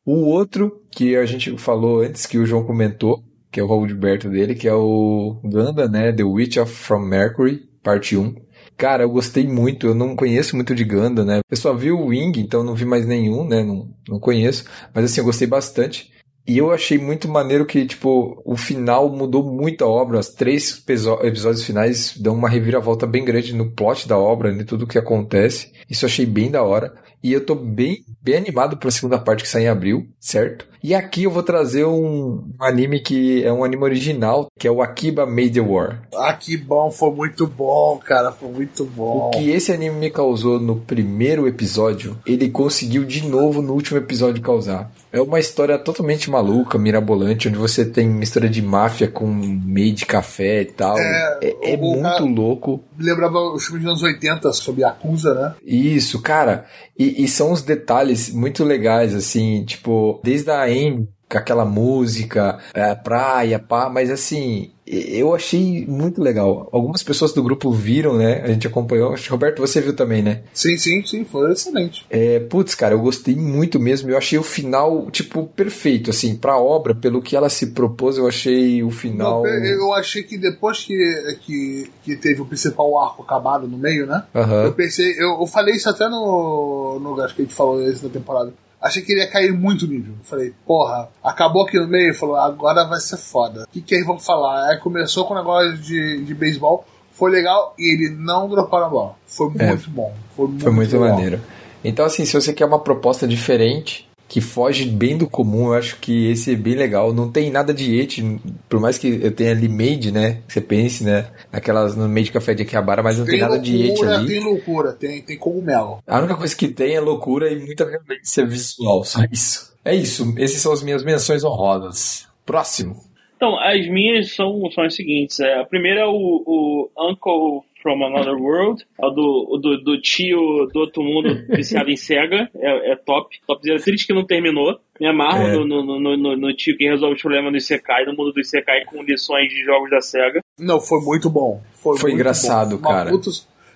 O outro que a gente falou antes, que o João comentou, que é o Roberto dele, que é o Ganda, né? The Witch of From Mercury, parte 1. Cara, eu gostei muito. Eu não conheço muito de Ganda, né? Eu só vi o Wing, então não vi mais nenhum, né? Não, não conheço. Mas assim, eu gostei bastante. E eu achei muito maneiro que, tipo, o final mudou muito a obra. Os três episódios finais dão uma reviravolta bem grande no plot da obra, em tudo que acontece. Isso eu achei bem da hora. E eu tô bem, bem animado pra segunda parte que sai em abril, certo? E aqui eu vou trazer um, um anime que é um anime original, que é o Akiba Made the War. Ah, que bom, foi muito bom, cara, foi muito bom. O que esse anime me causou no primeiro episódio, ele conseguiu de novo no último episódio causar. É uma história totalmente maluca, mirabolante, onde você tem mistura de máfia com meio de café e tal. É, É, é muito louco. Lembrava os filmes dos anos 80 sobre Yakuza, né? Isso, cara. E, e são uns detalhes muito legais, assim, tipo, desde a Amy, aquela música, é, praia, pá, mas assim, eu achei muito legal. Algumas pessoas do grupo viram, né? A gente acompanhou. Acho que, Roberto, você viu também, né? Sim, sim, sim, foi excelente. É, putz, cara, eu gostei muito mesmo. Eu achei o final, tipo, perfeito, assim, pra obra, pelo que ela se propôs, eu achei o final. Eu, eu achei que depois que, que, que teve o principal arco acabado no meio, né? Aham. Eu pensei, eu, eu falei isso até no, no acho que a gente falou esse da temporada. Achei que ele ia cair muito nível. Falei, porra, acabou aqui no meio, falou, agora vai ser foda. O que, que aí vão falar? Aí começou com o negócio de, de beisebol, foi legal e ele não dropou na bola. Foi É, muito bom. Foi muito, Foi muito maneiro. Então, assim, se você quer uma proposta diferente, que foge bem do comum, eu acho que esse é bem legal. Não tem nada de et, por mais que eu tenha ali made, né? Que você pense, né? Naquelas no meio de café de Akihabara, mas não tem, nada de et loucura, ali. Tem loucura, tem, tem cogumelo. A única coisa que tem é loucura e muita violência visual, só isso. É isso, esses são as minhas menções honrosas. Próximo. Então, as minhas são, são as seguintes. É, a primeira é o, o Uncle from Another World, é o do, do, do tio do outro mundo <laughs> viciado em SEGA, é, é top. Top é triste que não terminou. Me amarro É. no, no, no, no, no tio que resolve os problemas do Isekai, no mundo do Isekai com lições de jogos da SEGA. Não, foi muito bom. Foi, Foi muito engraçado, bom. Cara. puta-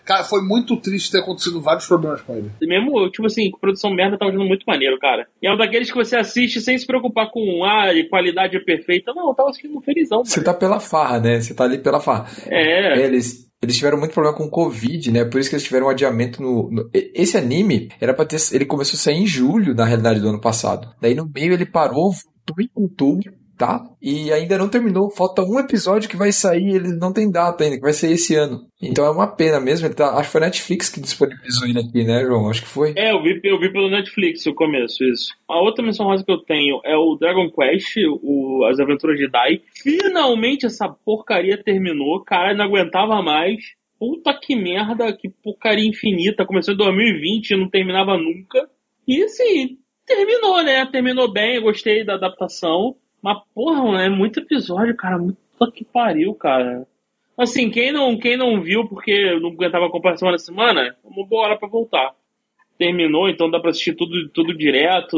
Cara, foi muito triste ter acontecido vários problemas com ele. E mesmo, tipo assim, produção merda tá sendo muito maneiro, cara. E é um daqueles que você assiste sem se preocupar com, ah, qualidade é perfeita. Não, eu tava assistindo felizão, Você tá pela farra, né? Você tá ali pela farra. É. Eles, eles tiveram muito problema com o Covid, né? Por isso que eles tiveram um adiamento no, no- Esse anime era pra ter. Ele começou a sair em julho, na realidade, do ano passado. Daí no meio ele parou, voltou em outubro, tá? E ainda não terminou. Falta um episódio que vai sair, ele não tem data ainda, que vai sair esse ano. Então é uma pena mesmo. Ele tá, acho que foi a Netflix que disponibilizou ele aqui, né, João? Acho que foi. É, eu vi, eu vi pelo Netflix o começo, isso. A outra menção rosa que eu tenho é o Dragon Quest, o, As Aventuras de Dai. Finalmente essa porcaria terminou, cara, não aguentava mais. Puta que merda, que porcaria infinita. Começou em 2020 e não terminava nunca. E assim, terminou, né? Terminou bem, eu gostei da adaptação. Mas, porra, mano, é muito episódio, cara. Puta que pariu, cara. Assim, quem não, quem não viu porque não aguentava acompanhar semana a semana, é uma boa hora pra voltar terminou, então dá pra assistir tudo, tudo direto.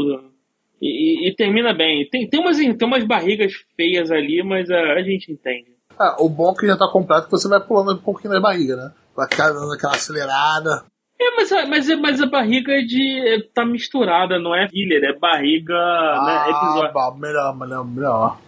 E, e- e termina bem. Tem, tem, umas, tem umas barrigas feias ali, mas a, a gente entende. Ah, o bom é que já tá completo que você vai pulando um pouquinho na barriga, né? Vai ficar dando aquela acelerada. É, mas, a- mas, mas a barriga é de. é- tá misturada, não é filler, é barriga. né, Ah, episódio. bah, melhor, melhor, melhor.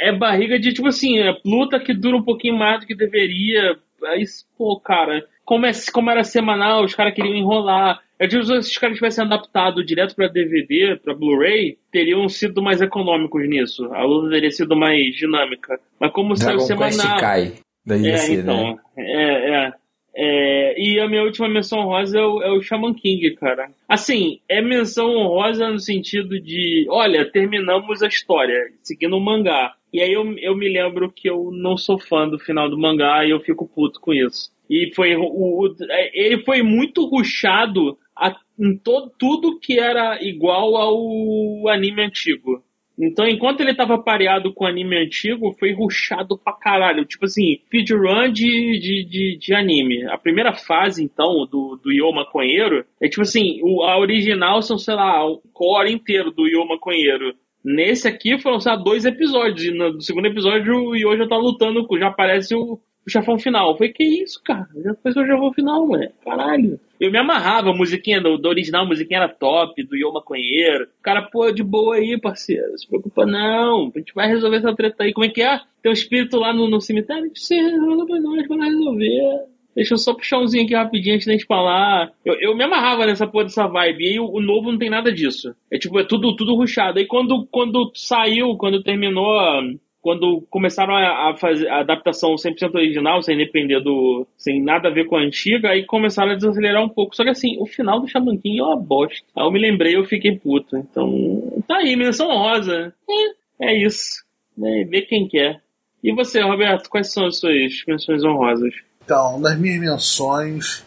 É barriga de, tipo assim, é luta que dura um pouquinho mais do que deveria. Aí, pô, cara, como, é, como era semanal, os caras queriam enrolar. É tipo se os caras tivessem adaptado direto pra DVD, pra Blu-ray, teriam sido mais econômicos nisso. A luta teria sido mais dinâmica. Mas como saiu Dragon Quest semanal. cai. Daí ia É, ser, então. né? É, é. É, e a minha última menção honrosa é o, é o Shaman King, cara. Assim, é menção honrosa no sentido de, olha, terminamos a história, seguindo o mangá. E aí eu, eu me lembro que eu não sou fã do final do mangá e eu fico puto com isso. E foi o, o- ele foi muito ruxado a- em todo, tudo que era igual ao anime antigo. Então, enquanto ele tava pareado com o anime antigo, foi ruxado pra caralho. Tipo assim, speedrun de, de, de, de anime. A primeira fase, então, do, do Yo Maconheiro, é tipo assim, o, a original são, sei lá, o core inteiro do Yo Maconheiro. Nesse aqui foram, lá, dois episódios. E no segundo episódio o Yo já tá lutando, já aparece o, o chefão final. Eu falei, que isso, cara? Já apareceu o chefão final, mano. Caralho. Eu me amarrava, a musiquinha do, do original, a musiquinha era top, do Yo Maconheiro. O cara, pô, de boa aí, parceiro. Se preocupa não. A gente vai resolver essa treta aí. Como é que é? Tem um espírito lá no, no cemitério? Você resolve pra nós, vai resolver. Deixa eu só puxar umzinho aqui rapidinho antes da gente falar. Eu, eu me amarrava nessa porra dessa vibe. E aí o, o novo não tem nada disso. É tipo, é tudo, tudo ruxado. Aí quando, quando saiu, quando terminou. Quando começaram a, a fazer a adaptação 100% original, sem depender do. sem nada a ver com a antiga, aí começaram a desacelerar um pouco. Só que assim, o final do Shaman King é uma bosta. Aí eu me lembrei eu fiquei puto. Então, tá aí, menção honrosa. É, é isso. É, vê quem quer. E você, Roberto, quais são as suas menções honrosas? Então, nas minhas menções,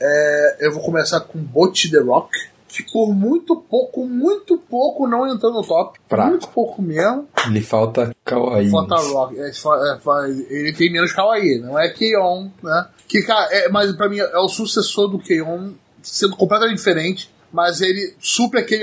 é, eu vou começar com Bot The Rock, que por muito pouco, muito pouco não entrou no top. Fraco. Muito pouco mesmo. Lhe falta kawaii. É, é, ele tem menos Kawaii, não é Keion, né? Que, é, mas pra mim é o sucessor do Keion, sendo completamente diferente. Mas ele supre aquele.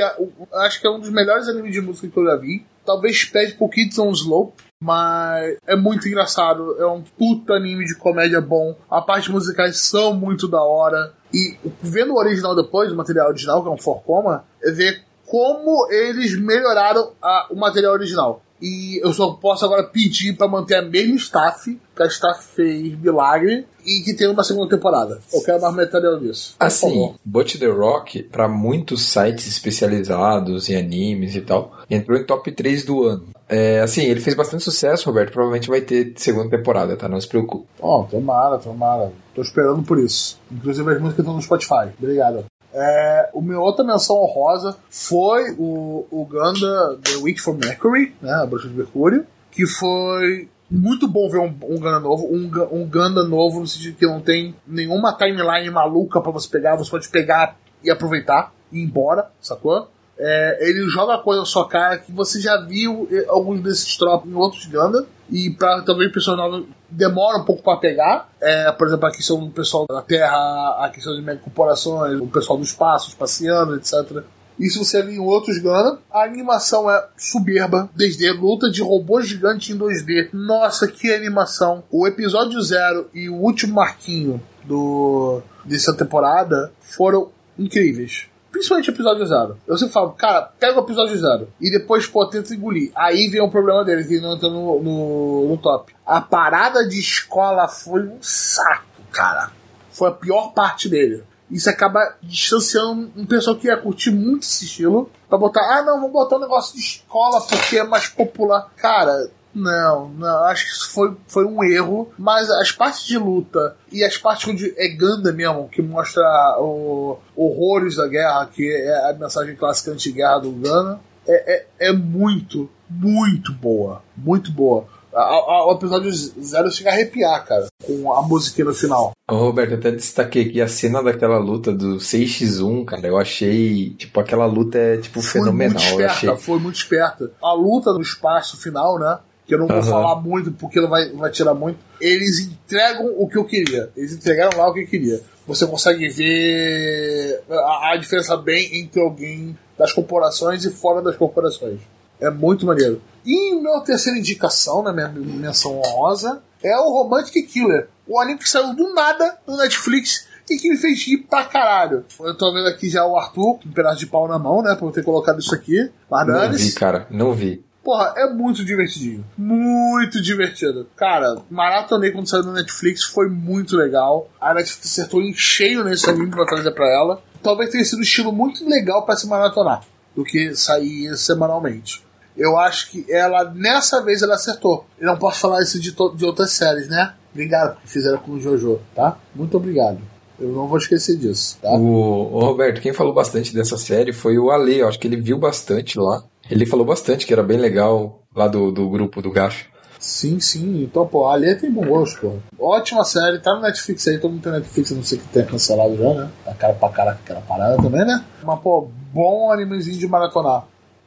Acho que é um dos melhores animes de música que eu já vi. Talvez pede por Kids on Slope. Mas é muito engraçado. É um puta anime de comédia bom. A parte musicais são muito da hora. E vendo o original depois, o material original, que é um Forcoma, é ver como eles melhoraram a- o material original. E eu só posso agora pedir pra manter a mesma staff, que a staff fez milagre, e que tenha uma segunda temporada. Eu quero mais material disso. Assim. Bot The Rock, pra muitos sites especializados em animes e tal, entrou em top 3 do ano. É, assim, ele fez bastante sucesso, Roberto. Provavelmente vai ter segunda temporada, tá? Não se preocupe. Ó, tomara, tomara. Tô esperando por isso. Inclusive as músicas estão no Spotify. Obrigado. É, o meu outra menção honrosa foi o, o Ganda The Week for Mercury, né, a bruxa de Mercúrio, que foi muito bom ver um, um Ganda novo, um, um Ganda novo no sentido que não tem nenhuma timeline maluca pra você pegar, você pode pegar e aproveitar e ir embora, sacou? É, ele joga coisa na sua cara que você já viu eh, alguns desses tropos em outros Ganda e para também pessoas novas demora um pouco para pegar. É, por exemplo, a questão do pessoal da Terra, a questão de megacorporações, o pessoal do espaço, espaciando, etc. Isso você vê em outros Gundam. A animação é soberba, 2D, luta de robô gigante em 2D. Nossa, que animação! O episódio 0 e o último marquinho do dessa temporada foram incríveis. Principalmente episódio zero. Eu sempre falo, cara, pega o episódio zero. E depois, pô, tenta engolir. Aí vem o problema dele, que não entra no, no, no top. A parada de escola foi um saco, cara. Foi a pior parte dele. Isso acaba distanciando um pessoal que ia curtir muito esse estilo. Pra botar, ah não, vamos botar um negócio de escola porque é mais popular. Cara, não, não, acho que isso foi, foi um erro. Mas as partes de luta e as partes onde é Ganda mesmo, que mostra o, horrores da guerra, que é a mensagem clássica anti-guerra do Ganda, é, é, é muito, muito boa. Muito boa. A- a- O episódio zero chega a arrepiar, cara, com a música no final. Ô, Roberto, eu até destaquei aqui a cena daquela luta do 6x1, cara. Eu achei, tipo, aquela luta é, tipo, Foi fenomenal. muito Eu esperta, achei. foi muito esperta. A luta no espaço final, né? Que eu não vou falar muito porque não vai, vai tirar muito. Eles entregam o que eu queria. Eles entregaram lá o que eu queria. Você consegue ver a, a diferença bem entre alguém das corporações e fora das corporações. É muito maneiro. E minha terceira indicação, na minha menção honrosa, é o Romantic Killer. O anime que saiu do nada no Netflix e que me fez rir pra caralho. Eu tô vendo aqui já o Arthur, com um pedaço de pau na mão, né? Por eu ter colocado isso aqui. Mas Não vi, cara. Não vi. Porra, é muito divertidinho. Muito divertido. Cara, maratonei quando saiu no Netflix, foi muito legal. A Netflix acertou em cheio nesse anime pra trazer pra ela. Talvez tenha sido um estilo muito legal pra se maratonar do que sair semanalmente. Eu acho que ela, nessa vez, ela acertou. Eu não posso falar isso de, de outras séries, né? Obrigado porque fizeram com o Jojo, tá? Muito obrigado. Eu não vou esquecer disso, tá? O, o Roberto, quem falou bastante dessa série foi o Ale, eu acho que ele viu bastante lá. Ele falou bastante que era bem legal lá do, do grupo do Gacho. Sim, sim. Então, pô, a Alê tem bom gosto, pô. Ótima série, tá no Netflix aí, todo mundo tem Netflix, não sei que tem cancelado já, né? A cara pra caraca aquela parada também, né? Mas, pô, bom animezinho de maratonar.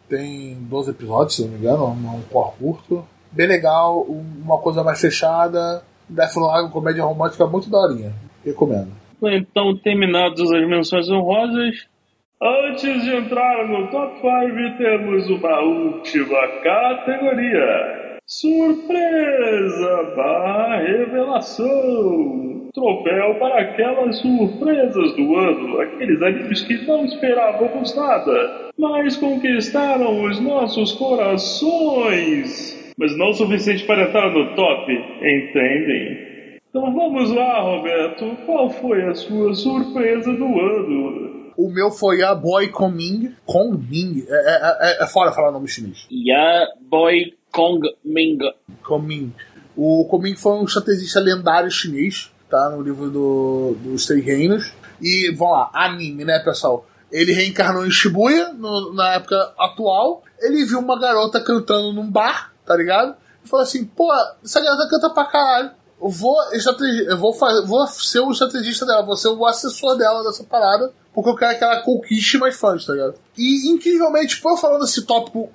Tem 12 episódios, se não me engano, um um cor curto. Bem legal, um- uma coisa mais fechada. Death Note, comédia romântica muito daorinha. Recomendo. Então, terminados as menções honrosas, Antes de entrar no top 5, temos uma última categoria. Surpresa barra revelação. Troféu para aquelas surpresas do ano, aqueles animes que não esperávamos nada, mas conquistaram os nossos corações. Mas não o suficiente para entrar no top, entendem? Então vamos lá, Roberto. Qual foi a sua surpresa do ano? O meu foi a Boy Coming. Kongming. É, é, é, é fora falar nome chinês. Ya Boy Kong Ming. Coming. O Coming foi um estrategista lendário chinês, tá? No livro do, dos Três Reinos. E, vamos lá, anime, né, pessoal? Ele reencarnou em Shibuya, no- na época atual. Ele viu uma garota cantando num bar, tá ligado? E falou assim: pô, essa garota canta pra caralho. Eu vou, eu vou, fazer, vou ser o estrategista dela, vou ser o assessor dela dessa parada, porque eu quero que ela conquiste mais fãs, tá ligado? E, incrivelmente, por eu falando esse tópico,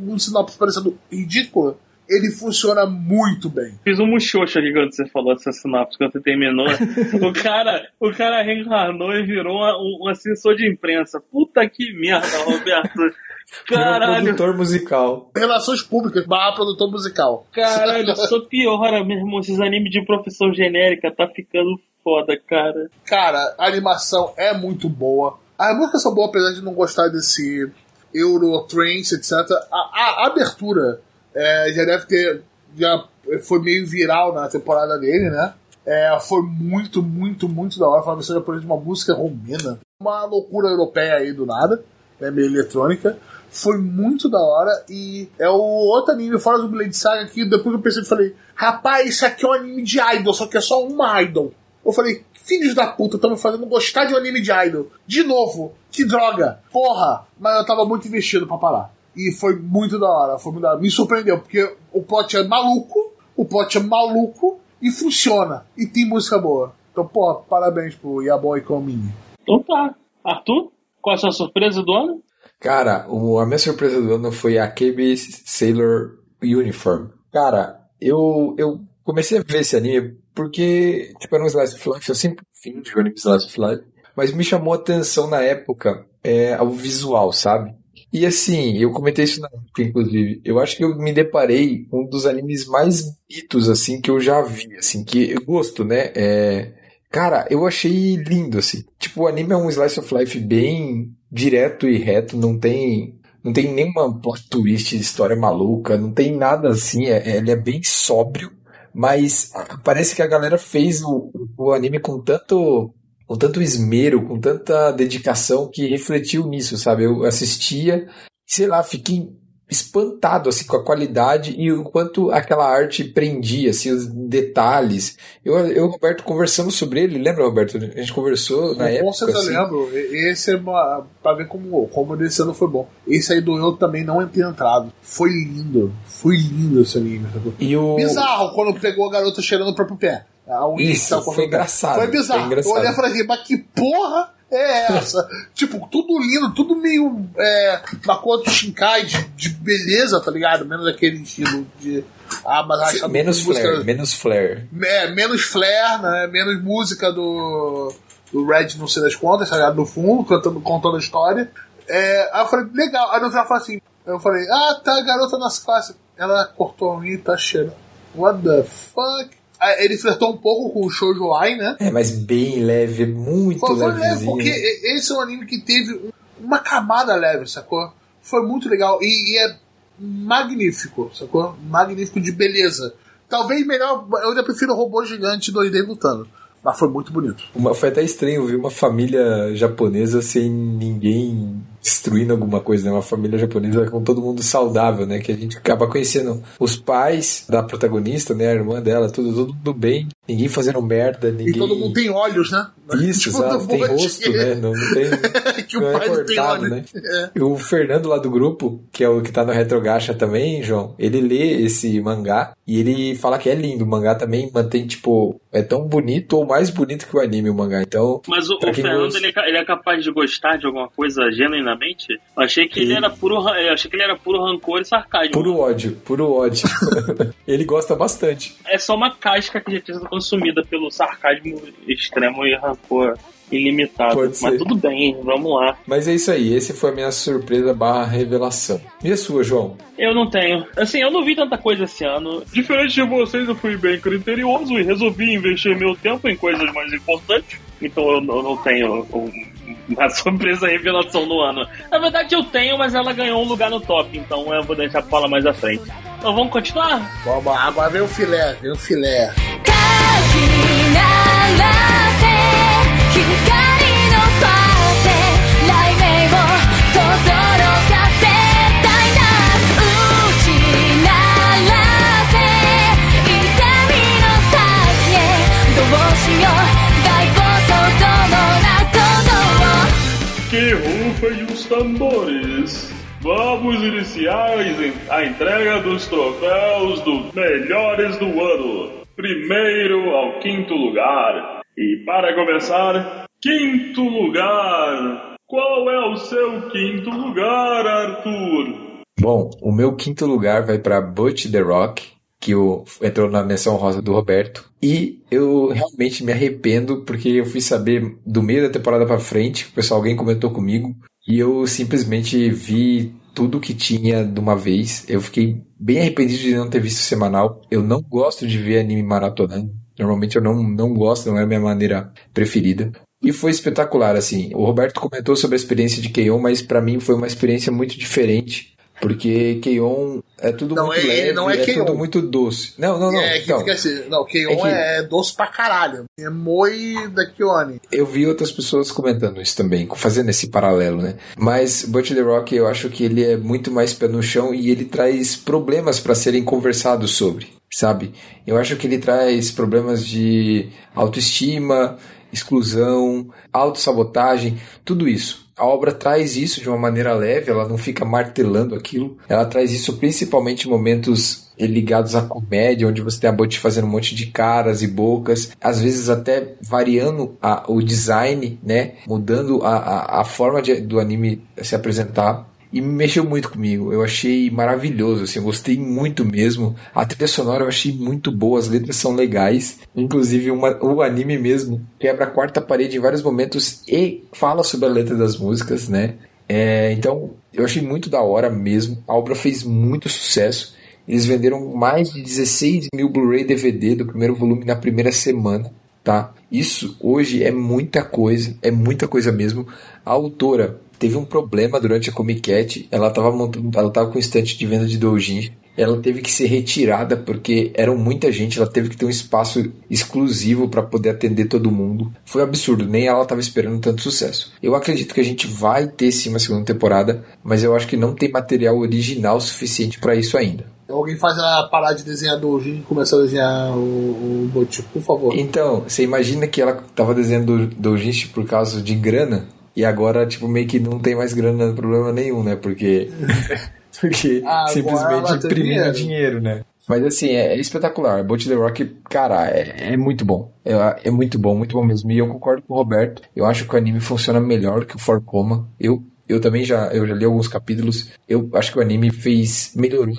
um sinopse parecendo ridículo, ele funciona muito bem. Fiz um muxoxo aqui quando você falou essa sinopse, quando você terminou. <laughs> o, cara, o cara reencarnou e virou um, um assessor de imprensa. Puta que merda, Roberto. <laughs> Caralho, produtor musical. Relações públicas, barra produtor musical. caralho, só piora mesmo. Esses animes de profissão genérica tá ficando foda, cara. Cara, a animação é muito boa. As músicas são boas, apesar de não gostar desse Eurotrance, etc. A, a abertura é, já deve ter. Já foi meio viral na temporada dele, né? É, foi muito, muito, muito da hora. Foi uma versão japonesa de uma música romena. Uma loucura europeia aí do nada, né? meio eletrônica. Foi muito da hora. E é o outro anime, fora do Blade Saga, que depois eu pensei, eu falei: Rapaz, isso aqui é um anime de idol, só que é só uma idol. Eu falei, filhos da puta, estão me fazendo gostar de um anime de idol. De novo, que droga. Porra, mas eu tava muito investido pra parar. E foi muito da hora, foi muito da hora. Me surpreendeu, porque o plot é maluco, o plot é maluco e funciona. E tem música boa. Então, porra, parabéns pro Yaboy Komin. Então tá. Arthur, qual a sua surpresa do ano? Cara, o- a minha surpresa do ano foi a KB Sailor Uniform. Cara, eu, eu comecei a ver esse anime porque, tipo, era um Slice of Life, eu sempre fui de anime Slice of Life, mas me chamou a atenção na época é, o visual, sabe? E assim, eu comentei isso na época, inclusive, eu acho que eu me deparei com um dos animes mais bonitos, assim, que eu já vi, assim, que eu gosto, né? É, Cara, eu achei lindo, assim. Tipo, o anime é um slice of life bem direto e reto, não tem. Não tem nenhuma plot twist, história maluca, não tem nada assim, é- ele é bem sóbrio, mas parece que a galera fez o, o anime com tanto, com tanto esmero, com tanta dedicação que refletiu nisso, sabe? Eu assistia, sei lá, fiquei espantado assim com a qualidade e o quanto aquela arte prendia assim os detalhes. Eu eu Roberto conversamos sobre ele, lembra Roberto? A gente conversou na Com época certeza assim. lembro. Esse é uma, pra ver como, como esse ano foi bom. Esse aí do eu também não ter entrado. Foi lindo. Foi lindo esse anime. E o Bizarro quando pegou a garota cheirando o próprio pé. Isso, foi engraçado, Foi bizarro. foi engraçado. Eu olhei e falei assim, mas que porra é essa? tipo, tudo lindo, tudo meio é, Makoto Shinkai de, de beleza, tá ligado? Menos aquele estilo de. Ah, mas a menos música- flare, menos flare. é, menos flare, né? Menos música do, do Red, não sei das contas, tá ligado? No fundo, cantando, contando a história. É, aí eu falei, legal. Aí eu falei assim, eu falei, ah, tá, a garota nossa classe. Ela cortou a unha e tá cheirando. What the fuck? Aí ele flertou um pouco com o Shoujo Ai, né? É, mas bem leve, muito Foi, foi leve, porque esse é um anime que teve um- uma camada leve, sacou? Foi muito legal e, e é magnífico, sacou? Magnífico de beleza. Talvez melhor, eu ainda prefiro robô gigante 2D lutando, mas foi muito bonito. Uma- foi até estranho ver uma família japonesa sem ninguém destruindo alguma coisa, né? Uma família japonesa com todo mundo saudável, né? Que a gente acaba conhecendo os pais da protagonista, né? A irmã dela, tudo, tudo, tudo bem. Ninguém fazendo merda, ninguém... E todo mundo tem olhos, né? Isso, <laughs> Tipo, exato, tem rosto, né? Não, não tem... <laughs> que o não é pai não tem cortado, olhos. né? É. E O Fernando lá do grupo, que é o que tá no Retrogacha também, João, ele lê esse mangá e ele fala que é lindo. O mangá também mantém, tipo, é tão bonito ou mais bonito que o anime, o mangá. Então, Mas o, o Fernando, gosta. ele é, ele é capaz de gostar de alguma coisa genuinamente? Eu achei que ele, Ele- era puro, achei que ele era puro rancor e sarcasmo. puro ódio, puro ódio. <laughs> ele gosta bastante. É só uma casca que já tinha sido consumida pelo sarcasmo extremo e rancor ilimitado. Pode Mas ser. tudo bem, vamos lá. Mas é isso aí, esse foi a minha surpresa barra revelação. E a sua, João? Eu não tenho. Assim, eu não vi tanta coisa esse ano. Diferente de vocês, eu fui bem criterioso e resolvi investir meu tempo em coisas mais importantes. Então eu, eu não tenho um- uma surpresa revelação no ano. Na verdade eu tenho, mas ela ganhou um lugar no top, então eu vou deixar pra falar mais à frente. Então vamos continuar? Vamos lá, agora vem o filé, vem o filé. かき鳴らせ光のパーテ雷鳴を轟かせ tambores. Vamos iniciar a entrega dos troféus dos melhores do ano. Primeiro ao quinto lugar. E para começar, quinto lugar. Qual é o seu quinto lugar, Arthur? Bom, o meu quinto lugar vai pra Butch The Rock, que entrou na menção rosa do Roberto. E eu realmente me arrependo porque eu fui saber do meio da temporada pra frente, o pessoal, alguém comentou comigo, e eu simplesmente vi tudo que tinha de uma vez. Eu fiquei bem arrependido de não ter visto semanal. Eu não gosto de ver anime maratonando. Normalmente eu não, não gosto, não é a minha maneira preferida. E foi espetacular, assim. O Roberto comentou sobre a experiência de Keion, mas pra mim foi uma experiência muito diferente. Porque Keion é tudo Não, muito ele leve, não é é, tudo muito doce. Não, não, não. é, então, assim. Não, Keion é que- é, doce pra caralho. É moi da Kione. Eu vi outras pessoas comentando isso também, fazendo esse paralelo, né? Mas Butch The Rock, eu acho que ele é muito mais pé no chão e ele traz problemas para serem conversados sobre, sabe? Eu acho que ele traz problemas de autoestima, exclusão, autossabotagem, tudo isso. A obra traz isso de uma maneira leve, ela não fica martelando aquilo. Ela traz isso principalmente em momentos ligados à comédia, onde você tem a Butch fazendo um monte de caras e bocas, às vezes até variando a- o design, né? Mudando a, a, a forma de- do anime se apresentar. E me mexeu muito comigo. Eu achei maravilhoso, assim, eu gostei muito mesmo. A trilha sonora eu achei muito boa, as letras são legais. Inclusive, uma- o anime mesmo quebra a quarta parede em vários momentos e fala sobre a letra das músicas, né? É, então, eu achei muito da hora mesmo. A obra fez muito sucesso. Eles venderam mais de 16 mil Blu-ray DVD do primeiro volume na primeira semana, tá? Isso hoje é muita coisa, é muita coisa mesmo. A autora teve um problema durante a Comic Cat, ela estava montando, ela tava com estante de venda de doujin. Ela teve que ser retirada porque eram muita gente, ela teve que ter um espaço exclusivo para poder atender todo mundo. Foi um absurdo, nem ela estava esperando tanto sucesso. Eu acredito que a gente vai ter sim uma segunda temporada, mas eu acho que não tem material original suficiente para isso ainda. Alguém faz ela parar de desenhar Doujin e começar a desenhar o, o por favor. Então, você imagina que ela tava desenhando doujinshi por causa de grana e agora, tipo, meio que não tem mais grana, problema nenhum, né? Porque. <laughs> porque Ah, simplesmente imprimindo dinheiro. dinheiro. né? Mas assim, é, é espetacular. Boat The Rock, cara, é, é muito bom. É, é muito bom, muito bom mesmo. E eu concordo com o Roberto. Eu acho que o anime funciona melhor que o For Coma. Eu. Eu também já, eu já li alguns capítulos. Eu acho que o anime fez melhorou.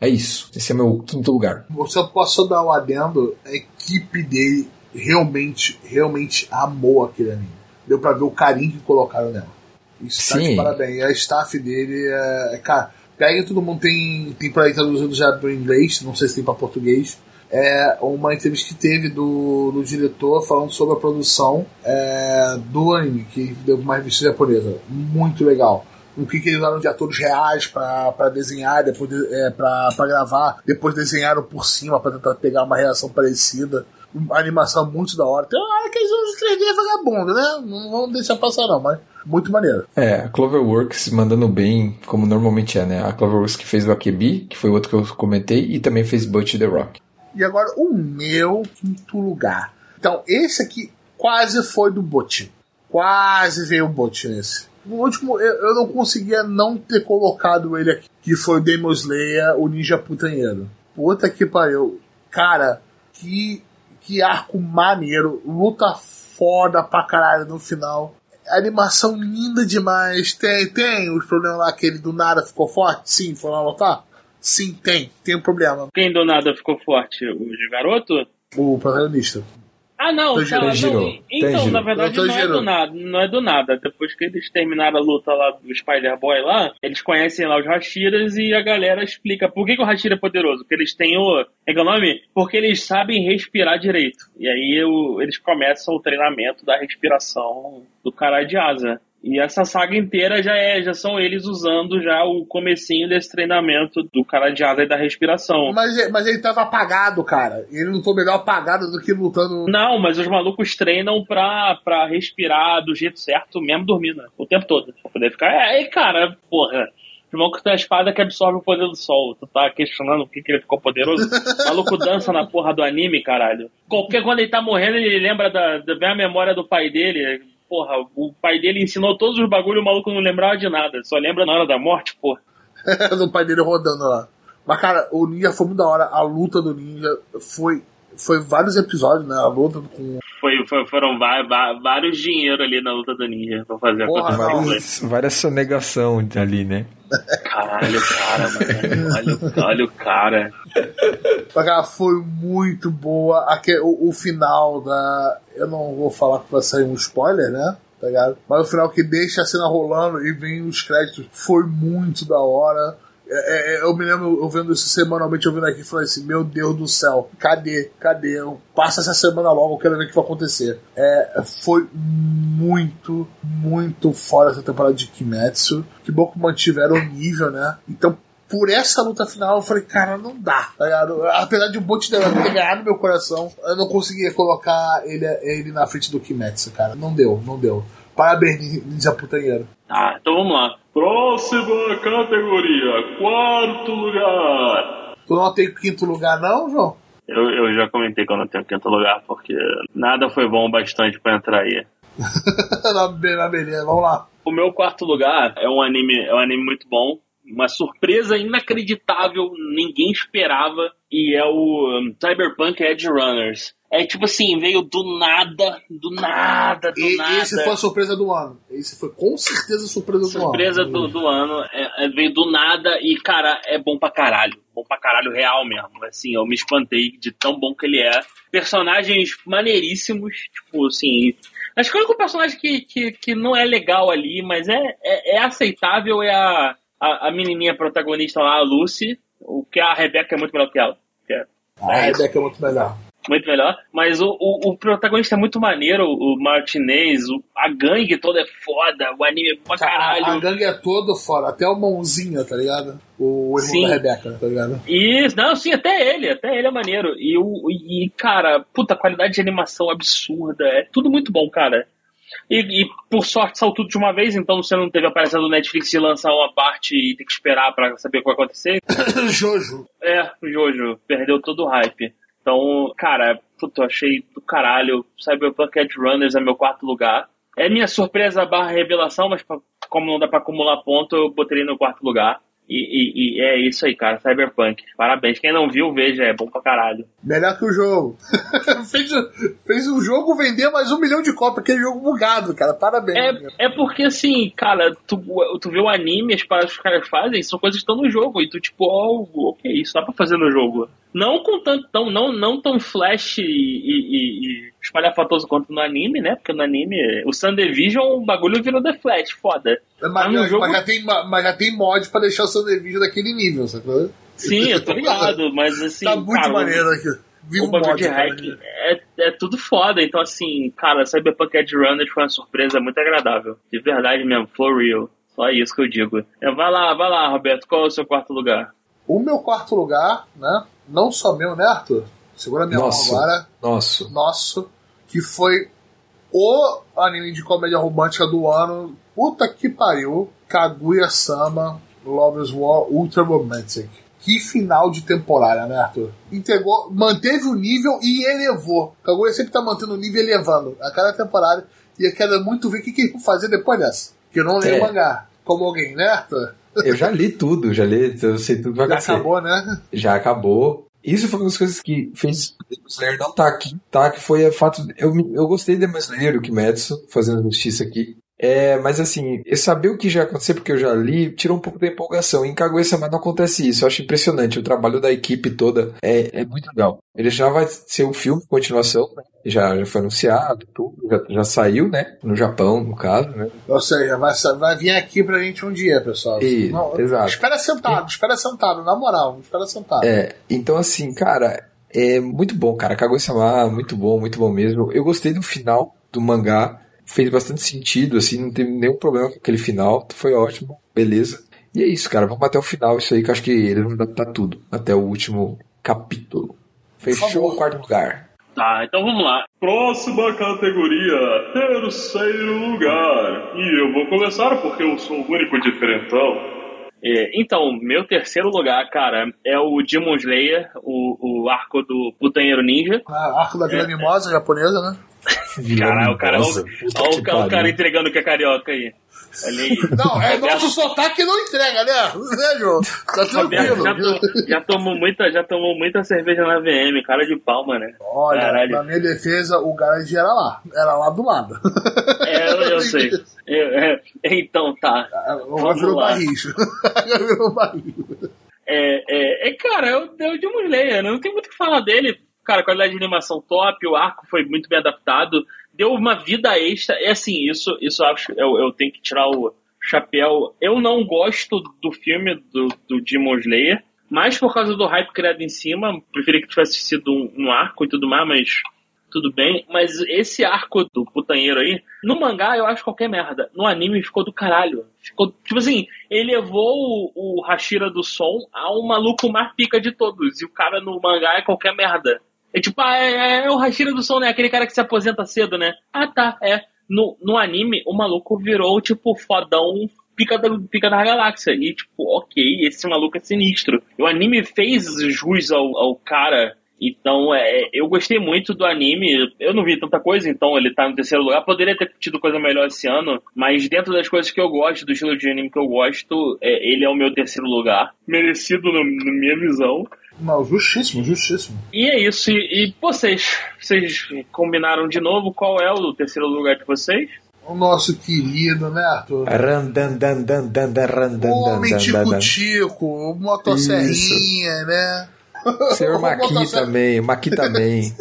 É isso. Esse é meu quinto lugar. Eu posso dar um adendo, a equipe dele realmente, realmente amou aquele anime. Deu pra ver o carinho que colocaram nela. Isso tá de Sim. parabéns. E a staff dele é. é, Cara, pega todo mundo tem, tem pra ir traduzido já pro inglês, não sei se tem pra português. É uma entrevista que teve do, do diretor falando sobre a produção é, do anime, que deu uma revista japonesa. Muito legal. o que, que eles usaram de atores reais pra desenhar, depois de, é, pra gravar, depois desenharam por cima pra tentar pegar uma reação parecida. Uma animação muito da hora. Tem uma hora que eles usam 3D vagabundo, né? Não vamos deixar passar não, mas muito maneiro. É, a Cloverworks mandando bem, como normalmente é, né? A Cloverworks que fez o Akebi, que foi outro que eu comentei, e também fez Butch the Rock. E agora o meu quinto lugar. Então, esse aqui quase foi do Bot. Quase veio o Bot nesse. No último, eu, eu não conseguia não ter colocado ele aqui, que foi o Demon Slayer, o Ninja Putanheiro. Puta que pariu. Cara, que, que arco maneiro. Luta foda pra caralho no final. Animação linda demais. Tem, tem os problemas lá, aquele do nada ficou forte? Sim, foi lá notar? Sim, tem. Tem um problema. Quem do nada ficou forte? O de garoto? O protagonista. Ah, não, Tanjiro. tá, não. Então, Tanjiro. na verdade, não é do nada. Não é do nada. Depois que eles terminaram a luta lá do Spider-Boy lá, eles conhecem lá os Hashiras e a galera explica por que, que o Hashira é poderoso. Porque eles têm o. É que é o nome? Porque eles sabem respirar direito. E aí o- eles começam o treinamento da respiração do cara de asa. E essa saga inteira já é, já são eles usando já o comecinho desse treinamento do cara de asa e da respiração. Mas, mas ele tava apagado, cara. Ele lutou melhor apagado do que lutando. Não, mas os malucos treinam pra, pra respirar do jeito certo, mesmo dormindo, né? o tempo todo. Pra poder ficar. É, aí, cara, porra. O maluco tem a espada que absorve o poder do sol. Tu tá questionando por que, que ele ficou poderoso? O maluco dança na porra do anime, caralho. Qualquer quando ele tá morrendo, ele lembra da, da vem a memória do pai dele. Porra, o pai dele ensinou todos os bagulhos, o maluco não lembrava de nada. Só lembra na hora da morte, porra. <laughs> do pai dele rodando lá. Mas, cara, o Ninja foi muito da hora. A luta do Ninja foi. Foi vários episódios, né? A luta com. Foi, foi- foram vários dinheiro ali na luta do ninja pra fazer Porra, acontecer. não. Várias, sonegação ali, né? Caralho, cara, mano. Olha, olha o cara. Mas, cara, foi muito boa. Aque- o, o final da. Eu não vou falar que vai sair um spoiler, né? Tá ligado? Mas o final que deixa a cena rolando e vem os créditos foi muito da hora. É, é, eu me lembro, eu vendo isso semanalmente, eu vendo aqui e falei assim: Meu Deus do céu, cadê? Cadê? Passa essa semana logo, eu quero ver o que vai acontecer. É, foi muito, muito fora essa temporada de Kimetsu. Que bom que mantiveram o nível, né? Então, por essa luta final, eu falei, cara, não dá. tá ligado? Apesar de o Bot ter ter ganhado meu coração, eu não conseguia colocar ele, ele na frente do Kimetsu, cara. Não deu, não deu. Parabéns, Ninja Putanheiro. Tá, então vamos lá. Próxima categoria, quarto lugar. Tu não tem quinto lugar, não, João? Eu, eu já comentei que eu não tenho quinto lugar, porque nada foi bom o bastante pra entrar aí. <laughs> na beleza, vamos lá. O meu quarto lugar é um anime, é um anime muito bom. Uma surpresa inacreditável, ninguém esperava. E é o um, Cyberpunk Edge Runners. É tipo assim, veio do nada, do nada, do E, nada. esse foi a surpresa do ano. Esse foi com certeza a surpresa do Surpresa ano. do, do ano, é, é, veio do nada e, cara, é bom pra caralho. Bom pra caralho real mesmo. Assim, eu me espantei de tão bom que ele é. Personagens maneiríssimos, tipo, assim. Acho que o único personagem que, que, que não é legal ali, mas é, é, é aceitável é a, a, a menininha protagonista lá, a Lucy. O que a Rebecca é muito melhor que ela. Que é A Rebecca é muito melhor. muito melhor. Mas o, o, o protagonista é muito maneiro, o Martinez, o, a gangue toda é foda, o anime é pra caralho. A, a gangue é todo fora, até o mãozinha, tá ligado? O irmão Sim. da Rebeca, tá ligado? E, não, sim, até ele, até ele é maneiro. E, o, e cara, puta, qualidade de animação absurda, é tudo muito bom, cara. E, e, por sorte saiu tudo de uma vez, então você não teve a aparência do Netflix de lançar uma parte e ter que esperar pra saber o que vai acontecer. <laughs> Jojo. É, Jojo, perdeu todo o hype. Então, cara, puta, eu achei do caralho. Cyberpunk Edge Runners é meu quarto lugar. É minha surpresa barra revelação, mas pra- como não dá pra acumular ponto, eu botei no quarto lugar. E, e- e é isso aí, cara, Cyberpunk. Parabéns. Quem não viu, veja, é bom pra caralho. Melhor que o jogo. <laughs> fez, fez o jogo vender mais um milhão de cópias, aquele jogo bugado, cara. Parabéns. É, é porque, assim, cara, tu, tu vê o anime, as paradas que os caras fazem, são coisas que estão no jogo. E tu, tipo, ó, ok, isso dá pra fazer no jogo. Não com tanto, tão, não, não tão flash e, e, e espalhafatoso quanto no anime, né? Porque no anime, o Sun Division, o bagulho virou The Flash, foda. Mas, Mas no mas jogo- já tem, mas já tem mod pra deixar o seu vídeo daquele nível, sacou? Sim, eu tô ligado, mas assim. tá muito cara, maneiro aqui. Viva o bagulho mod, de cara. hack é, é tudo foda. Então, assim, cara, Cyberpunk Edge Runners foi uma surpresa muito agradável. De verdade mesmo, for real. Só isso que eu digo. É, vai lá, vai lá, Roberto. Qual é o seu quarto lugar? O meu quarto lugar, né? Não só meu, né, Arthur? Segura minha Nosso. mão agora. Nosso. Nosso. Que foi o anime de comédia romântica do ano. Puta que pariu. Kaguya-sama Lover's War Ultra Romantic. Que final de temporada, né, Arthur? Entregou, manteve o nível e elevou. Kaguya sempre tá mantendo o nível e elevando a cada temporada. E eu quero muito ver o que, que eles vão fazer depois dessa. Que eu não leio É. mangá. Como alguém, né, Arthur? Eu já li tudo, já li, eu sei tudo que vai Já acontecer. acabou, né? Já acabou. Isso foi uma das coisas que fez o Demon Slayer não estar aqui, tá? Que foi o fato. Eu, eu gostei de Demon Slayer, o Kimetsu, fazendo justiça aqui. É, mas assim, eu saber o que já aconteceu, porque eu já li, tirou um pouco da empolgação. Em Kaguya-sama não acontece isso. Eu acho impressionante. O trabalho da equipe toda é, é muito legal. Ele já vai ser um filme, continuação, né? Já, já foi anunciado, tudo. Já, já saiu, né? No Japão, no caso, né? Ou seja, vai, vai vir aqui pra gente um dia, pessoal. E- exato. Espera sentado, espera sentado, na moral, espera sentado. É, então assim, cara, é muito bom, cara. Kaguya-sama, muito bom, muito bom mesmo. Eu gostei do final do mangá, fez bastante sentido, assim, não teve nenhum problema com aquele final, foi ótimo, beleza. E é isso, cara, vamos até o final, isso aí que eu acho que eles vão adaptar tudo, até o último capítulo. Fechou o quarto lugar. Tá, então vamos lá. Próxima categoria, terceiro lugar. E eu vou começar porque eu sou o único diferentão. É, então, meu terceiro lugar, cara, é o Demon Slayer, o, o arco do Putanheiro Ninja. Ah, Arco da Vila É. Mimosa, japonesa, né? Caralho, o cara, olha o, que o cara entregando que é carioca aí. Não, é nosso sotaque que não entrega, né? Né, João? Tá tranquilo. já, to- já tomou muita, já tomou muita cerveja na VM, cara de pau, mano. Olha, Caralho. na minha defesa, o garage era lá. Era lá do lado. É, eu, eu sei. Eu- é, então tá. Agora Vamos virou lá. barricho. <laughs> Agora virou barricho. É, é, é, cara, eu, eu Demon Slayer, né? não tem muito o que falar dele. Cara, qualidade de animação top, o arco foi muito bem adaptado, deu uma vida extra. É assim, isso, isso acho eu, eu tenho que tirar o chapéu. Eu não gosto do filme do, do Demon Slayer, mais por causa do hype criado em cima. Preferia que tivesse sido um, um arco e tudo mais, mas tudo bem. Mas esse arco do putanheiro aí, no mangá eu acho qualquer merda. No anime ficou do caralho. Ficou, tipo assim, ele levou o, o Hashira do som ao maluco mais pica de todos. E o cara no mangá é qualquer merda. É tipo, ah, é, é o Hashira do som, né? Aquele cara que se aposenta cedo, né? Ah, tá, é. No, no anime, o maluco virou, tipo, fodão pica da, pica da galáxia. E, tipo, ok, esse maluco é sinistro. O anime fez jus ao, ao cara. Então, é, eu gostei muito do anime. Eu não vi tanta coisa, então ele tá no terceiro lugar. Poderia ter tido coisa melhor esse ano, mas dentro das coisas que eu gosto, do estilo de anime que eu gosto, é, ele é o meu terceiro lugar. Merecido na minha visão. Não, justíssimo, justíssimo. E é isso. E, e vocês? Vocês combinaram de novo qual é o terceiro lugar de vocês? O nosso querido, né, Arthur? O homem tico-tico, o motosserrinha, né? Senhor <laughs> Maqui também, Maqui <laughs> também.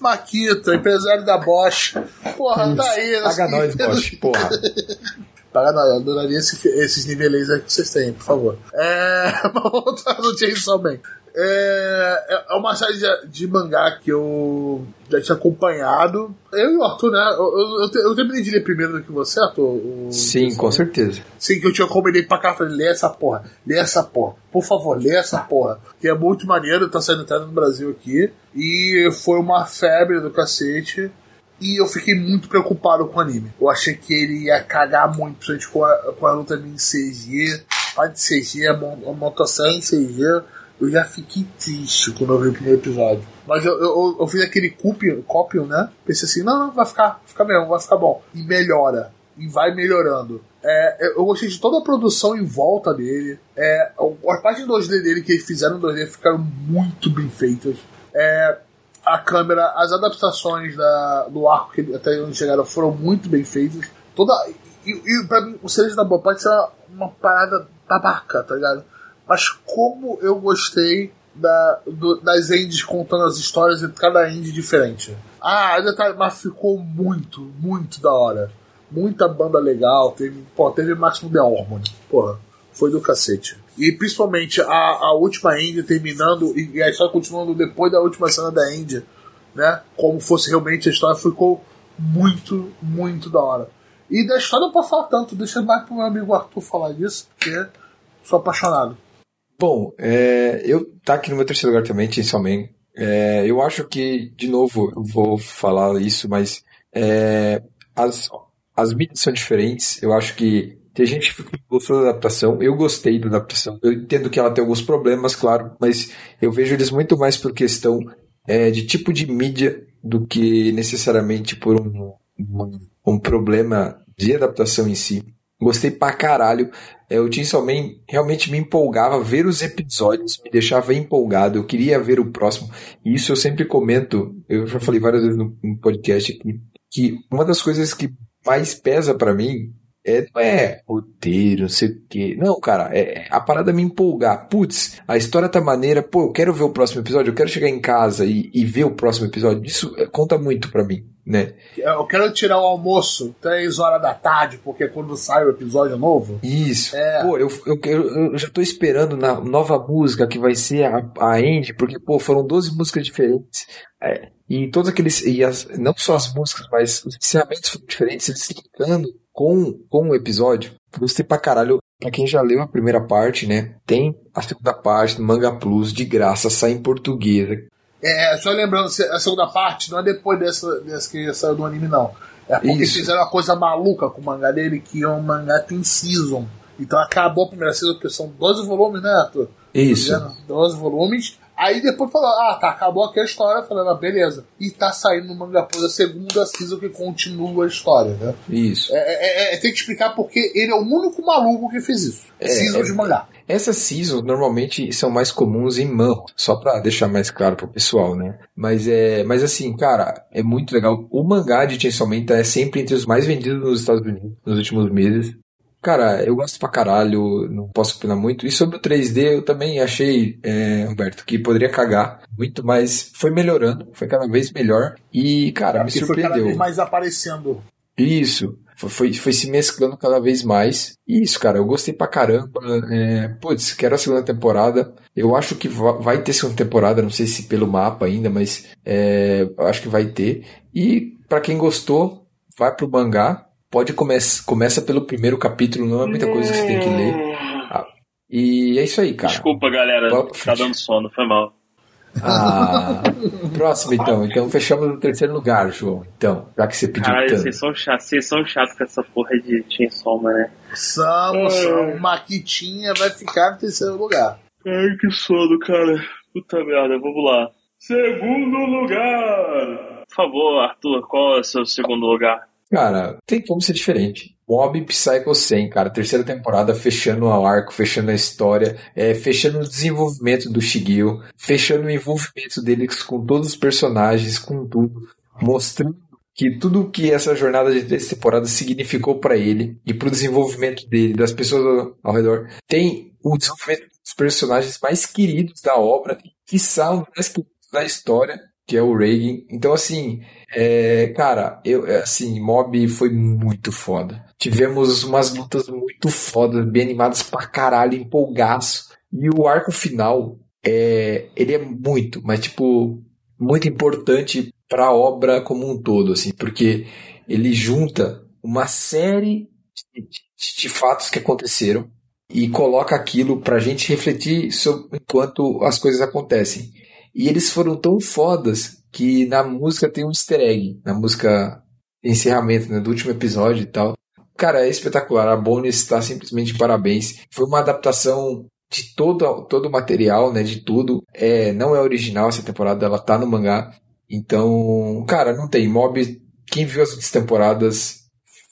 Maquito, empresário da Bosch. Porra, tá aí. Paga assim, nós, Bosch, porra. <laughs> Paga nós, eu adoraria esse- esses niveis aí que vocês têm, por favor. É. Mas voltar no Chainsaw Man. É, é uma série de, de mangá que eu já tinha acompanhado. Eu e o Arthur, né? Eu, eu, eu, te- eu terminei de ler primeiro do que você, Arthur. o- Sim, com certeza. Sim, que eu tinha combinei pra cá, falei, lê essa porra, lê essa porra, por favor, lê essa porra, que é muito maneiro, tá saindo até no Brasil aqui, e foi uma febre do cacete, e eu fiquei muito preocupado com o anime. Eu achei que ele ia cagar muito, principalmente com a, com a luta em CG, parte de CG, a, a montação em CG, eu já fiquei triste quando eu vi o primeiro episódio. Mas eu, eu, eu fiz aquele copy, copy, né? Pensei assim, não, não, vai ficar, vai ficar mesmo, vai ficar bom. E melhora. E vai melhorando. É, eu gostei de toda a produção em volta dele. É, as partes 2D dele que eles fizeram em 2D ficaram muito bem feitas. É, a câmera, as adaptações da, do arco que até onde chegaram foram muito bem feitas. Toda, e, e pra mim, o Cereja da Boa pode ser uma parada babaca, tá ligado? Mas como eu gostei da, do- das endes contando as histórias de cada end diferente. Ah, detalhe, mas ficou muito, muito da hora. Muita banda legal, teve, pô, teve Máximo The Hormone, porra, foi do cacete. E principalmente a, a última end terminando e, e a história continuando depois da última cena da end, né? Como fosse realmente a história, ficou muito, muito da hora. E da história não posso falar tanto, deixa mais pro meu amigo Arthur falar disso, porque sou apaixonado. Bom, é, eu tá aqui no meu terceiro lugar também, Chainsaw Man. É, eu acho que, de novo, eu vou falar isso, mas é, as, as mídias são diferentes. Eu acho que tem gente que gostou da adaptação. Eu gostei da adaptação. Eu entendo que ela tem alguns problemas, claro, mas eu vejo eles muito mais por questão é, de tipo de mídia do que necessariamente por um, um, um problema de adaptação em si. Gostei pra caralho. É, o Chainsaw Man realmente me empolgava ver os episódios, me deixava empolgado. Eu queria ver o próximo. E isso eu sempre comento. Eu já falei várias vezes no, no podcast aqui que uma das coisas que mais pesa pra mim é, não é roteiro, não sei o quê. Não, cara, é a parada me empolgar. Putz, a história tá maneira. Pô, eu quero ver o próximo episódio, eu quero chegar em casa e, e ver o próximo episódio. Isso é, conta muito pra mim, né? Eu quero tirar o almoço 3 horas da tarde, porque é quando sai o episódio novo. Isso. É. Pô, eu, eu, eu, já tô esperando na nova música que vai ser a, a Andy, porque, pô, foram 12 músicas diferentes. É, e todos aqueles. E as, não só as músicas, mas os ensinamentos foram diferentes, eles linkando com, com o episódio. Gostei pra caralho. Pra quem já leu a primeira parte, né? Tem a segunda parte do Manga Plus de graça, sai em português. É, só lembrando, a segunda parte não é depois dessa, dessa que saiu do anime, não. É porque Isso. fizeram uma coisa maluca com o mangá dele, que o mangá tem season. Então acabou a primeira season, porque são 12 volumes, né, Arthur? Isso. Tá vendo? 12 volumes. Aí depois falou, ah, tá, acabou aqui a história. Falando, ah, beleza. E tá saindo no manga Plus a segunda season que continua a história, né? Isso. É, é, é, tem que explicar porque ele é o único maluco que fez isso. É, season é- de mangá. Essas seasons normalmente são mais comuns em Manhwa, só pra deixar mais claro pro pessoal, né? Mas é, mas assim, cara, é muito legal. O mangá de Chainsaw Man tá é sempre entre os mais vendidos nos Estados Unidos nos últimos meses. Cara, eu gosto pra caralho, não posso opinar muito. E sobre o 3D, eu também achei, é, Humberto, que poderia cagar muito, mas foi melhorando, foi cada vez melhor. E, cara, me Porque foi cada surpreendeu. vez mais aparecendo. Isso. Foi, foi, se mesclando cada vez mais. E isso, cara, eu gostei pra caramba. É, putz, quero a segunda temporada. Eu acho que va- vai ter segunda temporada, não sei se pelo mapa ainda, mas é, eu acho que vai ter. E pra quem gostou, vai pro mangá. Pode começar, começa pelo primeiro capítulo, não é muita coisa que você tem que ler. E é isso aí, cara. Desculpa, galera. Tá dando sono, foi mal. Ah, <laughs> próximo então. Então fechamos no terceiro lugar, João. Então, já que você pediu Caralho, tanto. vocês são chatos, vocês são chatos com essa porra de Chainsaw Man, né? Samu, Samu, Maquitinha vai ficar no terceiro lugar. Ai, que sono, cara. Puta merda, vamos lá. Segundo lugar. Por favor, Arthur, qual é o seu segundo lugar? Cara, tem como ser diferente. Mob Psycho 100, cara, terceira temporada, fechando o arco, fechando a história, é, fechando o desenvolvimento do Shigeo, fechando o envolvimento deles com todos os personagens, com tudo, mostrando que tudo que essa jornada de três temporadas significou pra ele e pro desenvolvimento dele, das pessoas ao, ao redor, tem o desenvolvimento dos personagens mais queridos da obra, que são mais queridos da história, que é o Reagan. Então, assim, é, cara, eu, é, assim, Mob foi muito foda. Tivemos umas lutas muito fodas, bem animadas pra caralho, empolgaço. E o arco final, é, ele é muito, mas tipo, muito importante pra obra como um todo, assim, porque ele junta uma série de, de- de fatos que aconteceram e coloca aquilo pra gente refletir sobre enquanto as coisas acontecem. E eles foram tão fodas que na música tem um easter egg, na música encerramento né, do último episódio e tal. Cara, é espetacular. A Bonnie está simplesmente de parabéns. Foi uma adaptação de todo, todo o material, né? De tudo. É, não é original essa temporada, ela tá no mangá. Então, cara, não tem. Mob, quem viu as outras temporadas,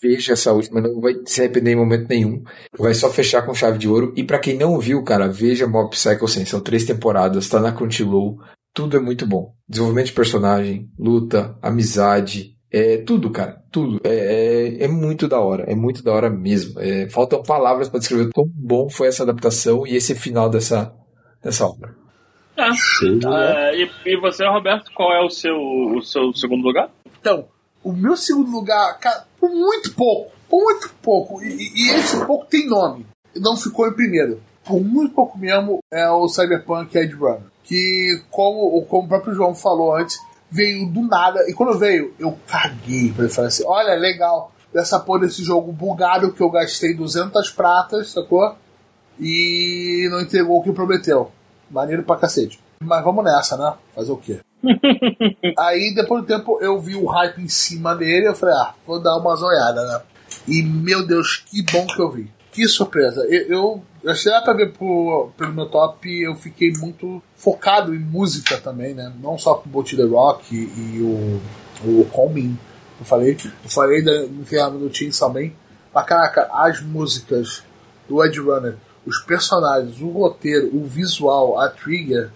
veja essa última, não vai se arrepender em momento nenhum. Vai só fechar com chave de ouro. E pra quem não viu, cara, veja Mob Psycho 100. São três temporadas, tá na Crunchyroll. Tudo é muito bom. Desenvolvimento de personagem, luta, amizade, é tudo, cara. Tudo. É, é, é muito da hora. É muito da hora mesmo. É, faltam palavras pra descrever quão bom foi essa adaptação e esse final dessa, dessa obra. Tá. Ah, e, e você, Roberto, qual é o seu, o seu segundo lugar? Então, o meu segundo lugar, cara, por muito pouco, por muito pouco, e, e- esse pouco tem nome, não ficou em primeiro. Por muito pouco mesmo é o Cyberpunk Edge Runner. Que, como, como o próprio João falou antes, veio do nada. E quando veio, eu caguei pra ele falar assim: olha, legal. dessa porra desse jogo bugado que eu gastei 200 pratas, sacou? E não entregou o que prometeu. Maneiro pra cacete. Mas vamos nessa, né? Fazer o quê? <laughs> Aí, depois do tempo, eu vi o hype em cima dele. Eu falei, ah, vou dar uma zoiada, né? E, meu Deus, que bom que eu vi. Que surpresa. Eu, eu, achei lá pra ver pro, pelo meu top, eu fiquei muito focado em música também, né? Não só com o The Rock e, e o, o Coming. Eu falei, eu falei da Inferno do Team também. Mas, caraca, as músicas do Edge Runner, os personagens, o roteiro, o visual, a trigger,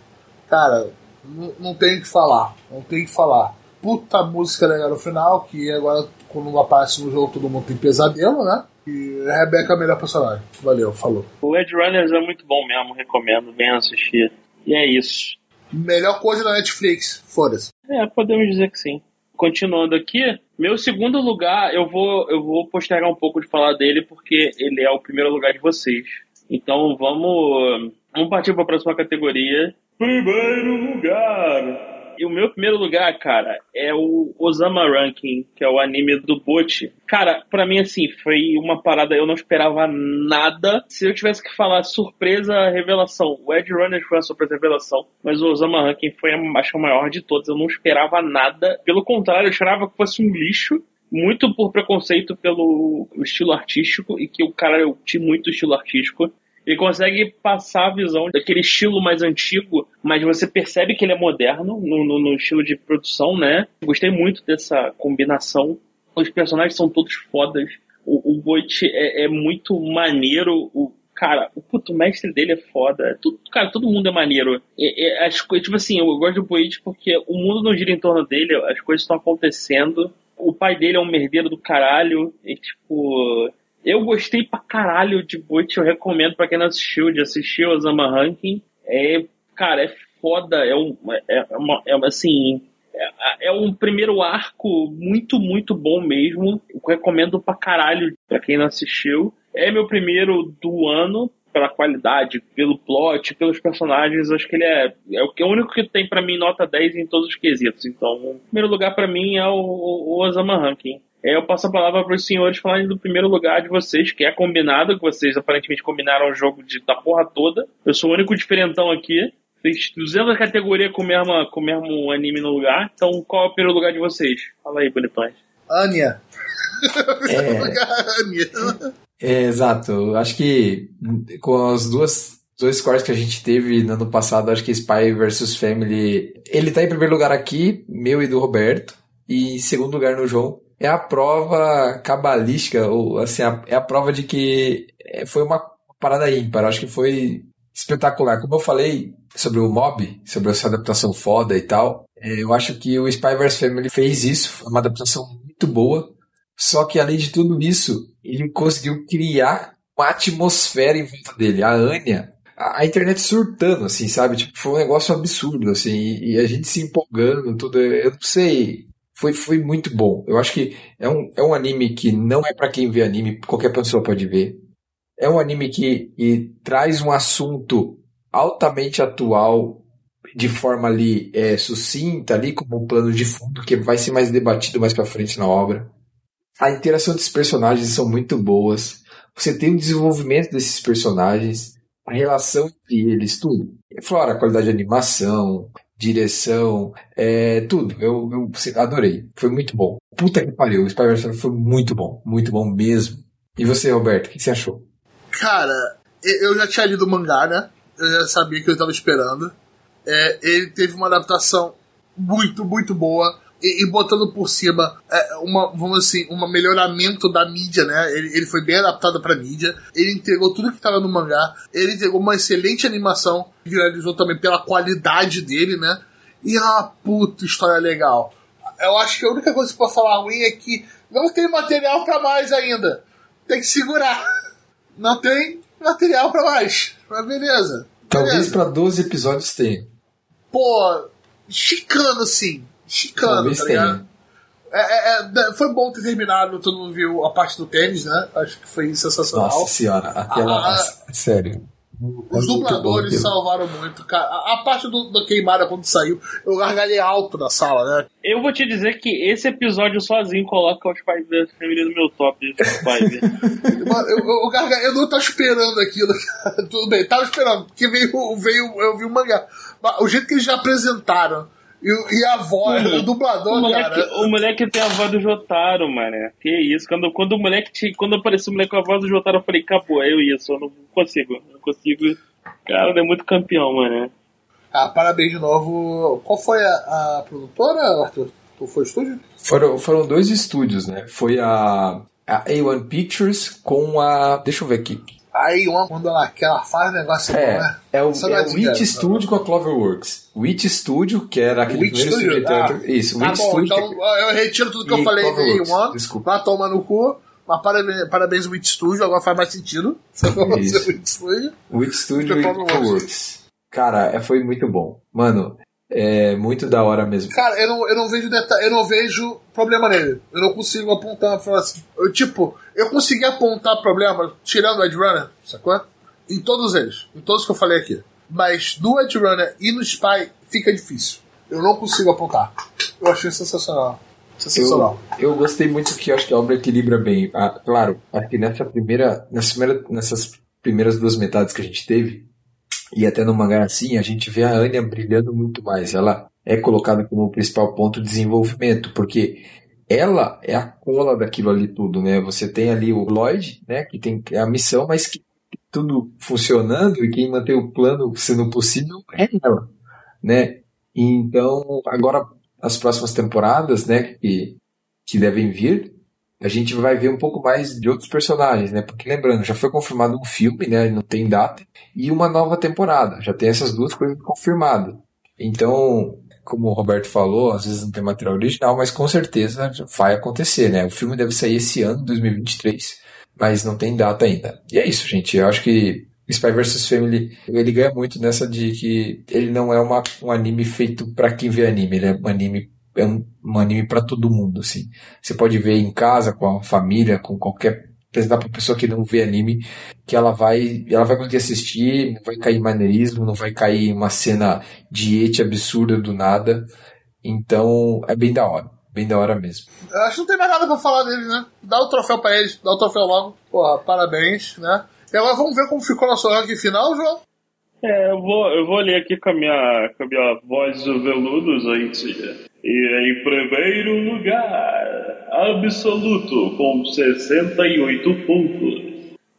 cara, não, não tem o que falar. Não tem o que falar. Puta música legal no final, que agora quando aparece no jogo todo mundo tem pesadelo, né? E a Rebeca é a melhor personagem. Valeu, falou. O Edge Runners é muito bom mesmo, recomendo, venham assistir. E é isso. Melhor coisa da Netflix, foda-se. É, podemos dizer que sim. Continuando aqui, meu segundo lugar, eu vou, eu vou postergar um pouco de falar dele, porque ele é o primeiro lugar de vocês. Então vamos, vamos partir para a próxima categoria. Primeiro lugar. E o meu primeiro lugar, cara, é o Osama Ranking, que é o anime do Bot. Cara, pra mim, assim, foi uma parada, eu não esperava nada. Se eu tivesse que falar surpresa, revelação, o Ed Runner foi a surpresa revelação, mas o Osama Ranking foi, a- acho a maior de todos. Eu não esperava nada. Pelo contrário, eu esperava que fosse um lixo. Muito por preconceito pelo estilo artístico, e que o cara, eu tinha muito estilo artístico. Ele consegue passar a visão daquele estilo mais antigo, mas você percebe que ele é moderno no, no- no estilo de produção, né? Gostei muito dessa combinação. Os personagens são todos fodas. O, o Boit é, é muito maneiro. O, cara, o puto mestre dele é foda. Tudo, cara, todo mundo é maneiro. É, é, as coisas, tipo assim, eu gosto do Boit porque o mundo não gira em torno dele, as coisas estão acontecendo. O pai dele é um merdeiro do caralho. E, tipo, eu gostei pra caralho de Boit, eu recomendo pra quem não assistiu, de assistir o Osama Ranking. É, cara, é foda, é um, é, é uma, é assim, é, é um primeiro arco muito, muito bom mesmo. Eu recomendo pra caralho pra quem não assistiu. É meu primeiro do ano, pela qualidade, pelo plot, pelos personagens. Acho que ele é, é o que- é o único que tem pra mim nota 10 em todos os quesitos. Então, o primeiro lugar pra mim é o, o Osama Ranking. É, eu passo a palavra para os senhores falarem do primeiro lugar de vocês, que é combinado, que vocês aparentemente combinaram o jogo de, da porra toda. Eu sou o único diferentão aqui. Fiz 200 categorias com o mesmo, com o mesmo anime no lugar. Então, qual é o primeiro lugar de vocês? Fala aí, bonitões. Anya. <laughs> É, Anya. É, exato. Acho que com as duas dois scores que a gente teve no ano passado, acho que Spy vs Family, ele tá em primeiro lugar aqui, meu e do Roberto, e em segundo lugar no João. É a prova cabalística, ou assim, a- é a prova de que é, foi uma parada ímpar. Acho que foi espetacular. Como eu falei sobre o Mob, sobre essa adaptação foda e tal, é, eu acho que o Spy vs Family fez isso, uma adaptação muito boa. Só que além de tudo isso, ele conseguiu criar uma atmosfera em volta dele. A Anya, a, internet surtando, assim, sabe? Tipo, foi um negócio absurdo, assim, e, e a gente se empolgando, tudo. Eu não sei. Foi, foi muito bom. Eu acho que é um, é um anime que não é pra quem vê anime, qualquer pessoa pode ver. É um anime que, que traz um assunto altamente atual de forma ali é, sucinta, ali como um plano de fundo, que vai ser mais debatido mais pra frente na obra. A interação dos personagens são muito boas. Você tem o desenvolvimento desses personagens, a relação entre eles, tudo. Fora a qualidade de animação, direção, é, tudo. Eu, eu adorei. Foi muito bom. Puta que pariu, o Spider-Man foi muito bom. Muito bom mesmo. E você, Roberto, o que você achou? Cara, eu já tinha lido o mangá, né? Eu já sabia que eu tava esperando. É, ele teve uma adaptação muito, muito boa. E, e botando por cima é, uma, vamos assim, um melhoramento da mídia, né? Ele, ele foi bem adaptado pra mídia. Ele entregou tudo que tava no mangá. Ele entregou uma excelente animação. Viralizou também pela qualidade dele, né? E uma puta história legal. Eu acho que a única coisa que eu posso falar ruim é que não tem material pra mais ainda. Tem que segurar. <laughs> Não tem material pra mais. Mas beleza. Talvez Beleza. pra 12 episódios tenha. Pô, chicano assim. Chicano, Talvez tá ligado? É, é, é, foi bom ter terminado, todo mundo viu a parte do tênis, né? Acho que foi sensacional. Nossa senhora, aquela. Ah, sério. Os Muito bom dubladores aquilo. salvaram muito, cara. A, a parte do, do queimada quando saiu, eu gargalhei alto na sala, né? Eu vou te dizer que esse episódio sozinho coloca vs Family no meu top de. <laughs> Mano, eu, eu, eu, gargalhei- eu não tava esperando aquilo, cara. Tudo bem, tava esperando, porque veio, veio eu vi o mangá. Mas o jeito que eles já apresentaram e, e a voz, Hum. o dublador, O moleque, cara. o moleque tem a voz do Jotaro, mano. Que isso? Quando, quando o moleque te, quando apareceu o moleque com a voz do Jotaro, eu falei, acabou, é eu isso, eu não consigo. eu Não consigo. Cara, ele é muito campeão, mano. Ah, parabéns de novo. Qual foi a, a produtora, Arthur? Tu foi o estúdio? Foram, foram dois estúdios, né? Foi a, a A1 Pictures com a. Deixa eu ver aqui. Aí, uma, quando ela, que ela faz negócio É, né? é o, Só é o Witch? Studio com a Cloverworks. Witch Studio, que era aquele Witch primeiro Studio? Ah. Isso, Tá Witch bom, Studio. então eu retiro tudo que eu falei de One. desculpa. Vai tomar no cu. Mas parabéns, parabéns Witch Studio, agora faz mais sentido. <laughs> Isso. Witch Studio. Witch Studio e Cloverworks. Cloverworks. Cara, é, foi muito bom. Mano, é muito da hora mesmo. Cara, eu não, eu não vejo detalhe, eu não vejo problema nele. Eu não consigo apontar falar assim. Eu, tipo, eu consegui apontar problema tirando o Edge Runner, sacou? Em todos eles. Em todos que eu falei aqui. Mas no Edge Runner e no Spy fica difícil. Eu não consigo apontar. Eu achei sensacional. Sensacional. Eu, eu gostei muito que acho que a obra equilibra bem. Ah, claro, acho que nessa primeira, nessa primeira, nessas primeiras duas metades que a gente teve, e até no mangá assim, a gente vê a Anya brilhando muito mais. Ela é colocada como o principal ponto de desenvolvimento, porque ela é a cola daquilo ali tudo, né? Você tem ali o Lloyd, né, que tem a missão, mas que tudo funcionando e quem mantém o plano sendo possível é ela, né? Então, agora as próximas temporadas, né, que, que devem vir, a gente vai ver um pouco mais de outros personagens, né? Porque lembrando, já foi confirmado um filme, né? Não tem data, e uma nova temporada. Já tem essas duas coisas confirmadas. Então, como o Roberto falou, às vezes não tem material original, mas com certeza vai acontecer, né? O filme deve sair esse ano, 2023, mas não tem data ainda. E é isso, gente. Eu acho que Spy vs Family, ele ganha muito nessa de que ele não é uma, um anime feito pra quem vê anime, ele é um anime é um, um anime pra todo mundo, assim. Você pode ver em casa, com a família, com qualquer apresentar pra pessoa que não vê anime, que ela vai, ela vai conseguir assistir, não vai cair em maneirismo, não vai cair em uma cena de ete absurda do nada. Então, é bem da hora, bem da hora mesmo. Eu acho que não tem mais nada pra falar dele, né? Dá o troféu pra eles, dá o troféu logo. Porra, parabéns, né? E agora vamos ver como ficou nosso ranking final, João. É, eu vou, eu vou ler aqui com a minha, com a minha voz do veludo, gente. E em primeiro lugar, absoluto, com 68 pontos.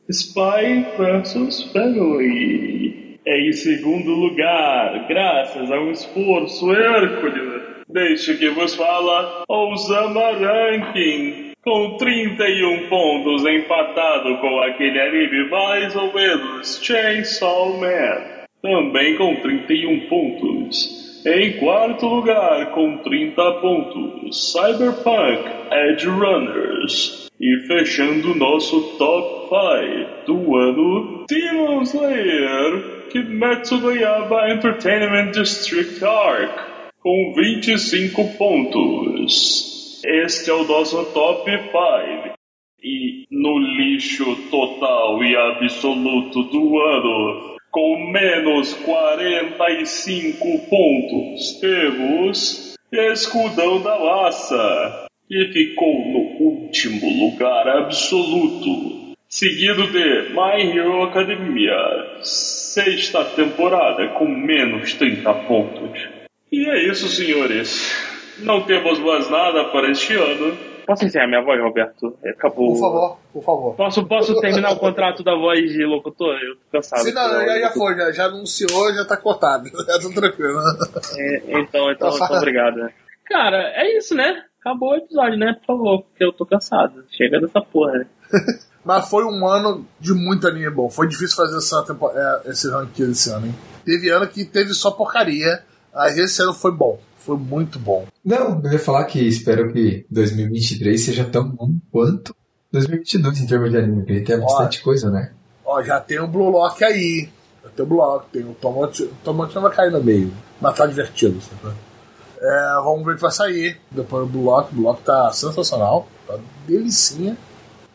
Spy vs Family. Em segundo lugar, graças a um esforço hércules, deixe que vos fala, Osama Ranking, com 31 pontos, empatado com aquele anime mais ou menos, Chainsaw Man também com 31 pontos. Em quarto lugar, com 30 pontos, Cyberpunk Edge Runners. E fechando o nosso top 5 do ano, Demon Slayer Kimetsu no Yaiba Entertainment District Arc, com 25 pontos. Este é o nosso top 5. E no lixo total e absoluto do ano, com menos 45 pontos, temos Escudão da Laça, que ficou no último lugar absoluto, seguido de My Hero Academia, sexta temporada, com menos 30 pontos. E é isso, senhores. Não temos mais nada para este ano. Posso encerrar minha voz, Roberto? Acabou. Por favor, por favor. Posso, posso terminar o contrato da voz de locutor? Eu tô cansado. Se não, já, já foi, já, já anunciou, já tá cortado. <laughs> Já tá tranquilo. É, então, então, então, obrigado. Cara, é isso, né? Acabou o episódio, né? Por favor, porque eu tô cansado. Chega dessa porra, né? <laughs> Mas foi um ano de muito anime bom. Foi difícil fazer essa tempo, é, esse ranking desse ano, hein? Teve ano que teve só porcaria, mas esse ano foi bom. Foi muito bom. Não, eu ia falar que espero que 2023 seja tão bom quanto 2022 em termos de anime, porque tem bastante coisa, né? Ó, já tem o Blue Lock aí. Já tem o Blue Lock, tem o Tomate. O Tomate não vai cair no meio. Mas tá divertido, sabe? É, vamos ver o que vai sair. Depois o Blue Lock. O Blue Lock tá sensacional. Tá delicinha.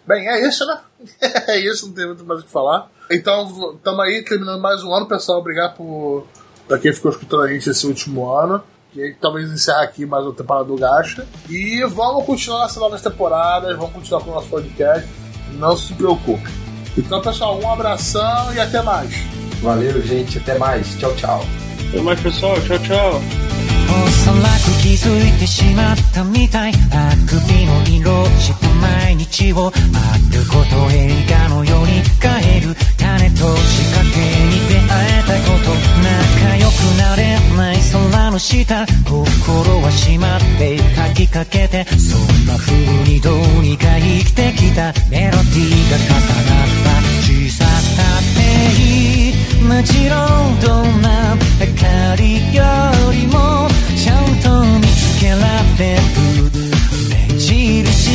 Bem, é isso, né? <laughs> é isso, não tem muito mais o que falar. Então, estamos aí terminando mais um ano, pessoal. Obrigado por pra quem ficou escutando a gente esse último ano. Que talvez encerrar aqui mais uma temporada do Gacha. E vamos continuar nessas novas temporadas, vamos continuar com o nosso podcast. Não se preocupe. Então, pessoal, um abração e até mais. Valeu, gente. Até mais. Tchau, tchau. Até mais, pessoal. Tchau, tchau. おそらく気づいてしまったみたいあくびの色した 毎日を丸ごと映画のように変える種と仕掛けに出会えたこと仲良くなれない空の下心は閉まって書きかけてそんな風にどうにか生きてきたメロディーが重なった小ささってい。いもちろんどんな明かりよりもちゃんと見つけられる目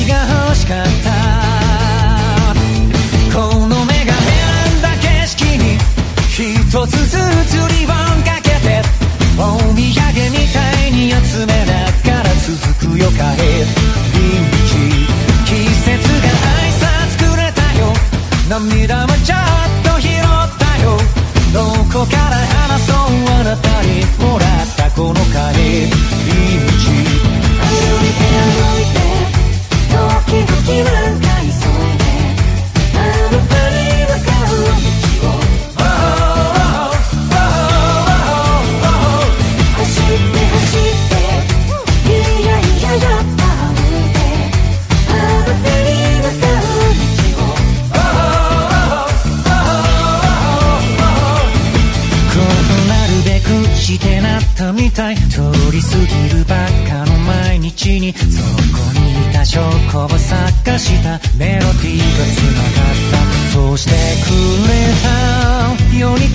が欲しかった。この目が選んだ景色に一つずつリボンかけて。お土産みたいに集めながら続くよ帰り道季節が挨拶くれたよ。涙もちょっと拾ったよ。どこから話そうあなたにもらったこの帰り道歩いて歩いてしてなったみたい。通り過ぎるにそこにいた証拠を探したメロディーが繋がった。そうしてくれたように